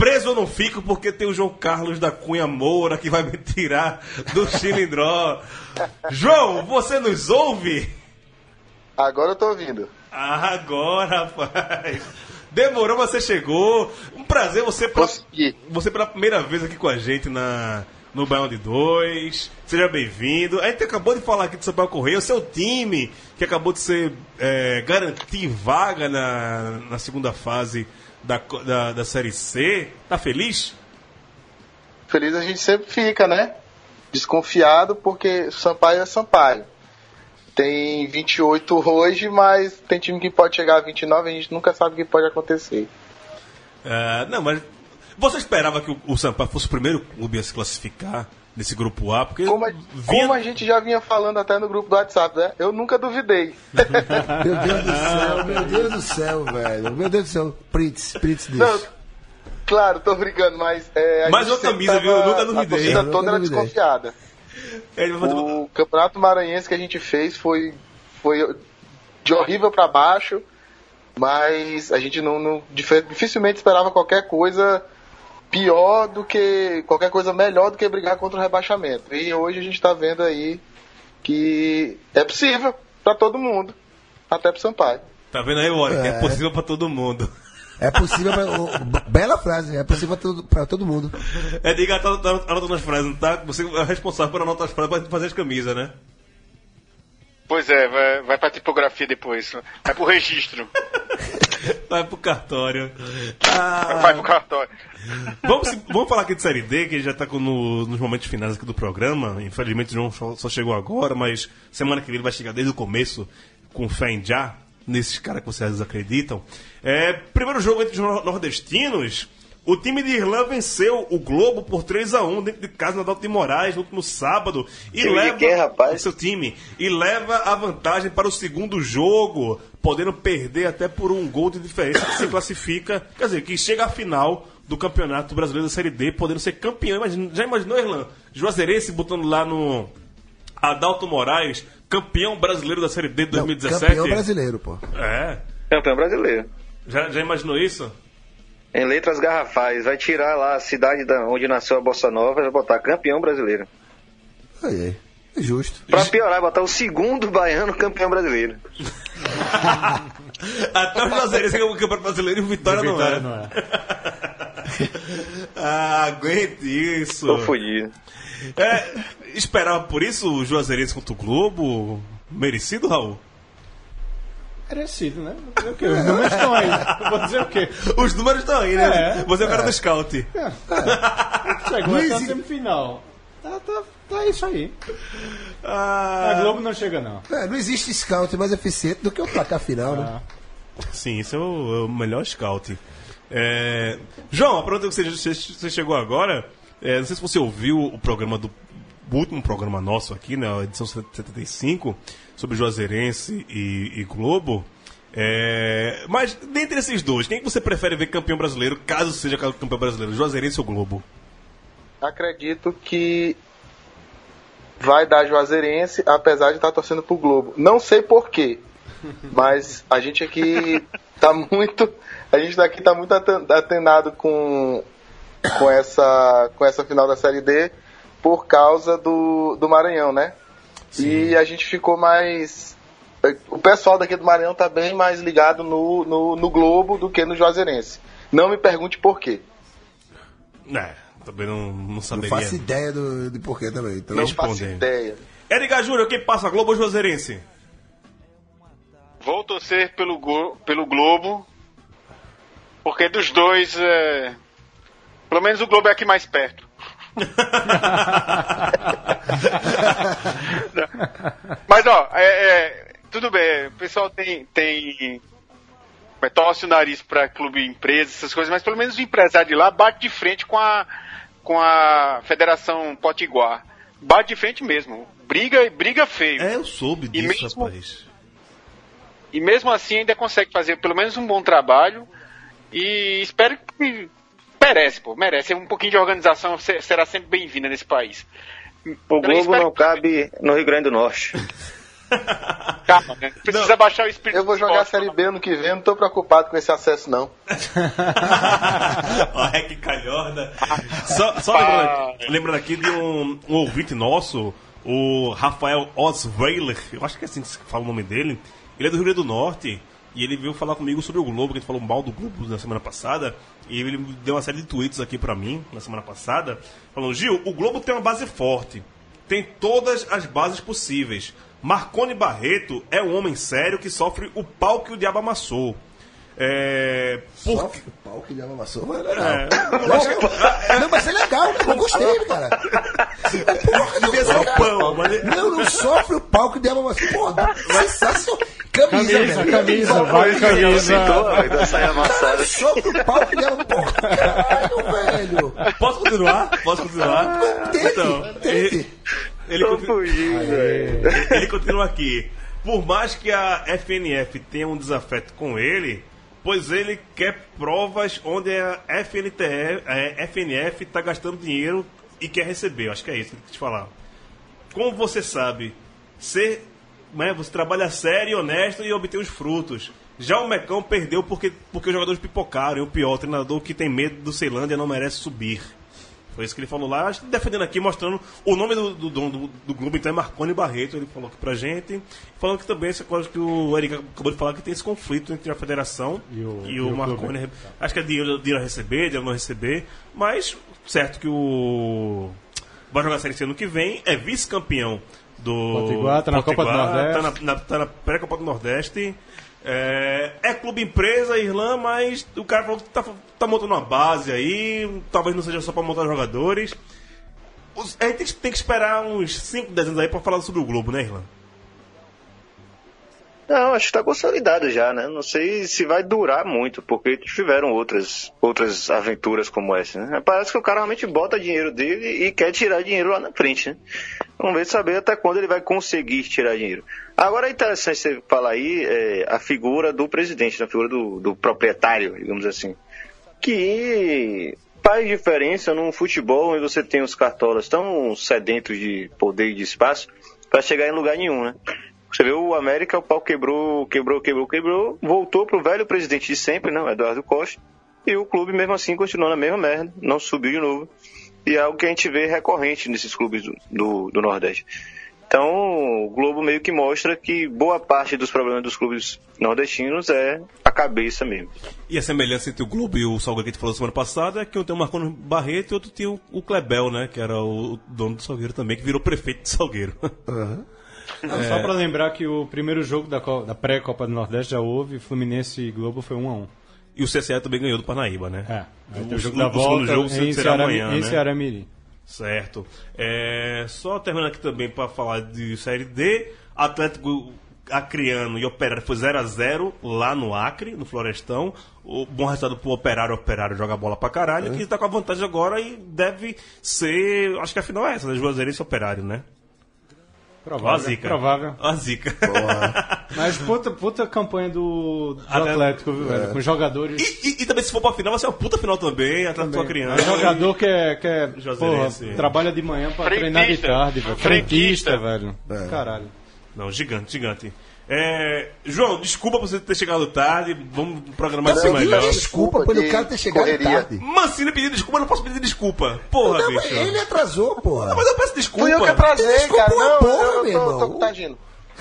Preso eu não fico porque tem o João Carlos da Cunha Moura que vai me tirar do cilindró. João, você nos ouve? Agora eu tô ouvindo. Agora, rapaz. Demorou, mas você chegou. Um prazer você pela, você pela primeira vez aqui com a gente na, no Baião de 2. Seja bem-vindo. A gente acabou de falar aqui do Sampaio Correia, o seu time, que acabou de ser é, garantir vaga na, na segunda fase da, da, da Série C. Tá feliz? Feliz a gente sempre fica, né? Desconfiado porque Sampaio é Sampaio. Tem 28 hoje, mas tem time que pode chegar a 29 a gente nunca sabe o que pode acontecer. É, não, mas você esperava que o, o Sampaio fosse o primeiro clube a se classificar nesse grupo A? Porque Como a, como a gente já vinha falando até no grupo do WhatsApp, né? Eu nunca duvidei. *laughs* Meu Deus do céu, *laughs* meu Deus do céu, velho. Meu Deus do céu. Prints, prints disso. Não, claro, tô brincando, mas. É, a Mais gente uma camisa, viu? Eu nunca A duvidei. torcida Eu nunca toda era duvidei. desconfiada. O campeonato maranhense que a gente fez foi, foi de horrível pra baixo, mas a gente não, não- dif- dificilmente esperava qualquer coisa pior do que qualquer coisa melhor do que brigar contra o rebaixamento. E hoje a gente tá vendo aí que é possível pra todo mundo, até pro Sampaio. Tá vendo aí, Warwick? É, É. possível pra todo mundo. É possível pra, Bela frase, é possível pra todo, mundo. É, diga, tá, tá anotando as frases, não tá? Você é responsável por anotar as frases pra fazer as camisas, né? Pois é, vai, vai pra tipografia depois. Vai pro registro. *laughs* Vai pro cartório. Ah, Vai pro cartório. Vamos, vamos falar aqui de Série D, que já tá no- nos momentos finais aqui do programa. Infelizmente o João só, só chegou agora, mas semana que vem ele vai chegar desde o começo, com fé em já, nesses caras que vocês acreditam. É, primeiro jogo entre os nor- nordestinos. O time de Irlanda venceu o Globo por 3 a 1 dentro de casa na Adalto de Moraes no último sábado. E Time de leva quem, rapaz? o seu time e leva a vantagem para o segundo jogo, podendo perder até por um gol de diferença que se *coughs* classifica, quer dizer, que chega à final do Campeonato Brasileiro da Série D, podendo ser campeão. Imagina- já imaginou, Irlan? Juazeirense botando lá no Adalto Moraes, campeão brasileiro da Série D de 2017? Campeão brasileiro, pô. É. Campeão brasileiro. Já, já imaginou isso? Em letras garrafais, vai tirar lá a cidade da, onde nasceu a Bossa Nova e vai botar campeão brasileiro. Aí, aí. É justo. Pra piorar, botar o segundo baiano campeão brasileiro. *laughs* Até o Juazeirense ganhou o Campeonato Brasileiro e o Vitória, não Vitória é. não é. *laughs* ah, aguente isso. Tô fudido. É, esperava por isso o Juazeirense contra o Globo? Merecido, Raul? Merecido, né? O quê? Os números estão aí. Eu Vou dizer o quê? Os números estão aí, né? É. Você é o cara É. do scout. Chegou Não até a semifinal. Tá, tá, tá isso aí. Ah, A Globo não chega, não. É, não existe scout mais eficiente do que o placar final, né? Sim, isso é o, é o melhor scout. É, João, a pergunta que você, você- você chegou agora, é, não sei se você ouviu o programa do o último programa nosso aqui, né, a edição 75, sobre Juazeirense e, e Globo. É, mas, dentre esses dois, quem que você prefere ver campeão brasileiro, caso seja campeão brasileiro, Juazeirense ou Globo? Acredito que vai dar Juazeirense, apesar de estar torcendo pro Globo. Não sei porquê, *laughs* mas a gente aqui tá muito. A gente daqui tá muito aten- atenado com, com, essa, com essa final da Série D por causa do, do Maranhão, né? E a gente ficou mais. O pessoal daqui do Maranhão tá bem mais ligado no, no, no Globo do que no Juazeirense. Não me pergunte por quê. É, também não, não Não saberia. faço ideia do, de porquê também. Então, Não faço ideia. Edgar Júnior, quem passa, Globo ou Juazeirense? Vou torcer pelo, Go- pelo Globo, porque dos dois, é... pelo menos o Globo é aqui mais perto. *laughs* Mas ó, é, é, tudo bem, o pessoal tem, tem é, torce o nariz pra clube empresa, essas coisas, mas pelo menos o empresário de lá bate de frente com a, com a Federação Potiguar. Bate de frente mesmo. Briga briga feio. É, eu soube E disso, mesmo- rapaz. E mesmo assim ainda consegue fazer pelo menos um bom trabalho. E espero que. Merece, pô, merece. Um pouquinho de organização se- será sempre bem-vinda nesse país. O Também Globo espero não cabe no Rio Grande do Norte. *laughs* Calma, né? Precisa baixar o espírito. Eu vou jogar a. Série B ano que vem, não tô preocupado com esse acesso, não. *laughs* Olha que calhorda. Só, só lembrando, lembrando aqui de um, um ouvinte nosso, o Rafael Osweiler, eu acho que é assim que se fala o nome dele. Ele é do Rio Grande do Norte e ele veio falar comigo sobre o Globo, que a gente falou mal do Globo na semana passada. E ele deu uma série de tweets aqui pra mim na semana passada, falando: Gil, o Globo tem uma base forte, tem todas as bases possíveis. Marcone Barreto é um homem sério que sofre o pau que o diabo amassou. É. Por... Sofre o pau que diabo amassou, mas é legal. É. Eu acho que- Não, mas é legal, eu gostei, cara. Porra, *laughs* não, ser o pão, mas- não, não sofre o pau que diabo amassou. Porra, sensacional. Camisa, Camisa, velho. camisa, vai camisa. Vai dar saia amassada. Sofre o pau que diabo Porra, caralho, velho. Posso continuar? Posso continuar? Tente, Então, tente. ele, ele, velho. ele continua aqui. Por mais que a FNF tenha um desafeto com ele, pois ele quer provas onde a FNTF, a FNF está gastando dinheiro e quer receber. Eu acho que é isso que eu te falar. Como você sabe, ser, né, você trabalha sério e honesto e obtém os frutos. Já o Mecão perdeu porque, porque os jogadores pipocaram. E o pior, o treinador que tem medo do Ceilândia não merece subir. Foi isso que ele falou lá, acho que defendendo aqui, mostrando o nome do do dono do, do clube, então é Marconi Barreto, ele falou aqui pra gente. Falando que também, essa coisa que o Eric acabou de falar, que tem esse conflito entre a federação E o- e e o, o Marconi. clube. Acho que é dinheiro, dinheiro a receber, dinheiro a não receber, mas certo que o. Vai jogar a Série C ano que vem, é vice-campeão do. Potiguar, tá na Copa do Nordeste. Tá na, na- tá na pré-Copa do Nordeste. É, é clube empresa, Irlã, mas o cara falou que tá, tá montando uma base aí, talvez não seja só pra montar jogadores. A gente tem que- esperar uns 5, 10 anos aí pra falar sobre o Globo, né, Irlã? Não, acho que está consolidado já, né? Não sei se vai durar muito, porque tiveram outras, outras aventuras como essa, né? Parece que o cara realmente bota dinheiro dele e quer tirar dinheiro lá na frente, né? Vamos ver saber até quando ele vai conseguir tirar dinheiro. Agora é interessante você falar aí é, a figura do presidente, a figura do, do proprietário, digamos assim. Que faz diferença num futebol onde você tem os cartolas tão sedentos de poder e de espaço para chegar em lugar nenhum, né? Você vê o América, o pau quebrou, quebrou, quebrou, quebrou, voltou pro velho presidente de sempre, não, Eduardo Costa, e o clube mesmo assim continuou na mesma merda, não subiu de novo. E é algo que a gente vê recorrente nesses clubes do, do, do Nordeste. Então, o Globo meio que mostra que boa parte dos problemas dos clubes nordestinos é a cabeça mesmo. E a semelhança entre o Globo e o Salgueiro que a gente falou semana passada é que um tem o Marconi Barreto e outro tinha o, Clebel, né? Que era o, dono do Salgueiro também, que virou prefeito de Salgueiro. *laughs* Não, Só pra lembrar que o primeiro jogo da, da pré-Copa do Nordeste já houve, Fluminense e Globo foi 1 a 1 E o CSA também ganhou do Parnaíba, né? É. O o jogo da volta jogo em será Ceará, amanhã, em né? Ceará Mirim. Certo. É, só terminando aqui também para falar de Série D, Atlético Acreano e Operário foi 0 a 0 lá no Acre, no Florestão. O bom resultado pro Operário, Operário joga bola pra caralho, que tá com a vantagem agora e deve ser, acho que a final é essa, né? Juazeirense e Operário, né? Ó Provável. zica. Provável. Ó a zica. *laughs* Mas puta, puta campanha do, do Atlético- viu, velho? Com jogadores. E, e- e também se for pra final, vai ser uma puta final também, Atlético Acreano. É jogador que é, que é porra, trabalha de manhã pra Frentista. treinar de tarde, velho. Frentista. Frentista, velho. Caralho. Não, gigante, gigante. É, João, desculpa por você ter chegado tarde. Vamos programar isso Cara, melhor. pediu desculpa pelo cara ter chegado correria. tarde. Mancini pediu desculpa, eu não posso pedir desculpa. Porra, Não, bicho. ele atrasou, porra. Mas eu peço desculpa. Fui eu que atrasei, Desculpa cara. Não, porra, eu meu tô, tô contagindo.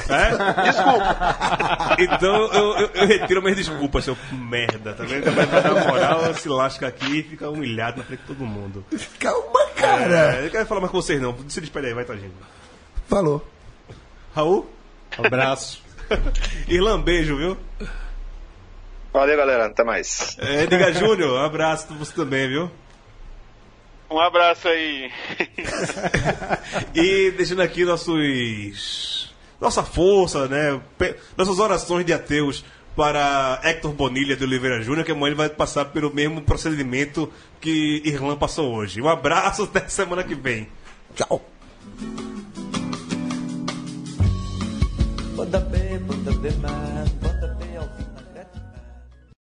É? Desculpa. Então eu, eu, eu retiro minhas desculpas, seu merda, tá vendo? Vai dar uma moral, se lasca aqui e fica humilhado na frente de todo mundo. Calma, cara. É, eu quero falar mais com vocês não. Se despede aí, vai, tá, gente. Falou. Raul? Abraço. *laughs* Irlan, beijo, viu? Valeu, galera. Até mais. É, Edgar Júnior, um abraço pra você também, viu? Um abraço aí. *laughs* E deixando aqui nossos. Nossa força, né? Nossas orações de ateus para Hector Bonilha de Oliveira Júnior, que amanhã ele vai passar pelo mesmo procedimento que Irlan passou hoje. Um abraço, até semana que vem. Tchau. Pontapé, pontapé, mas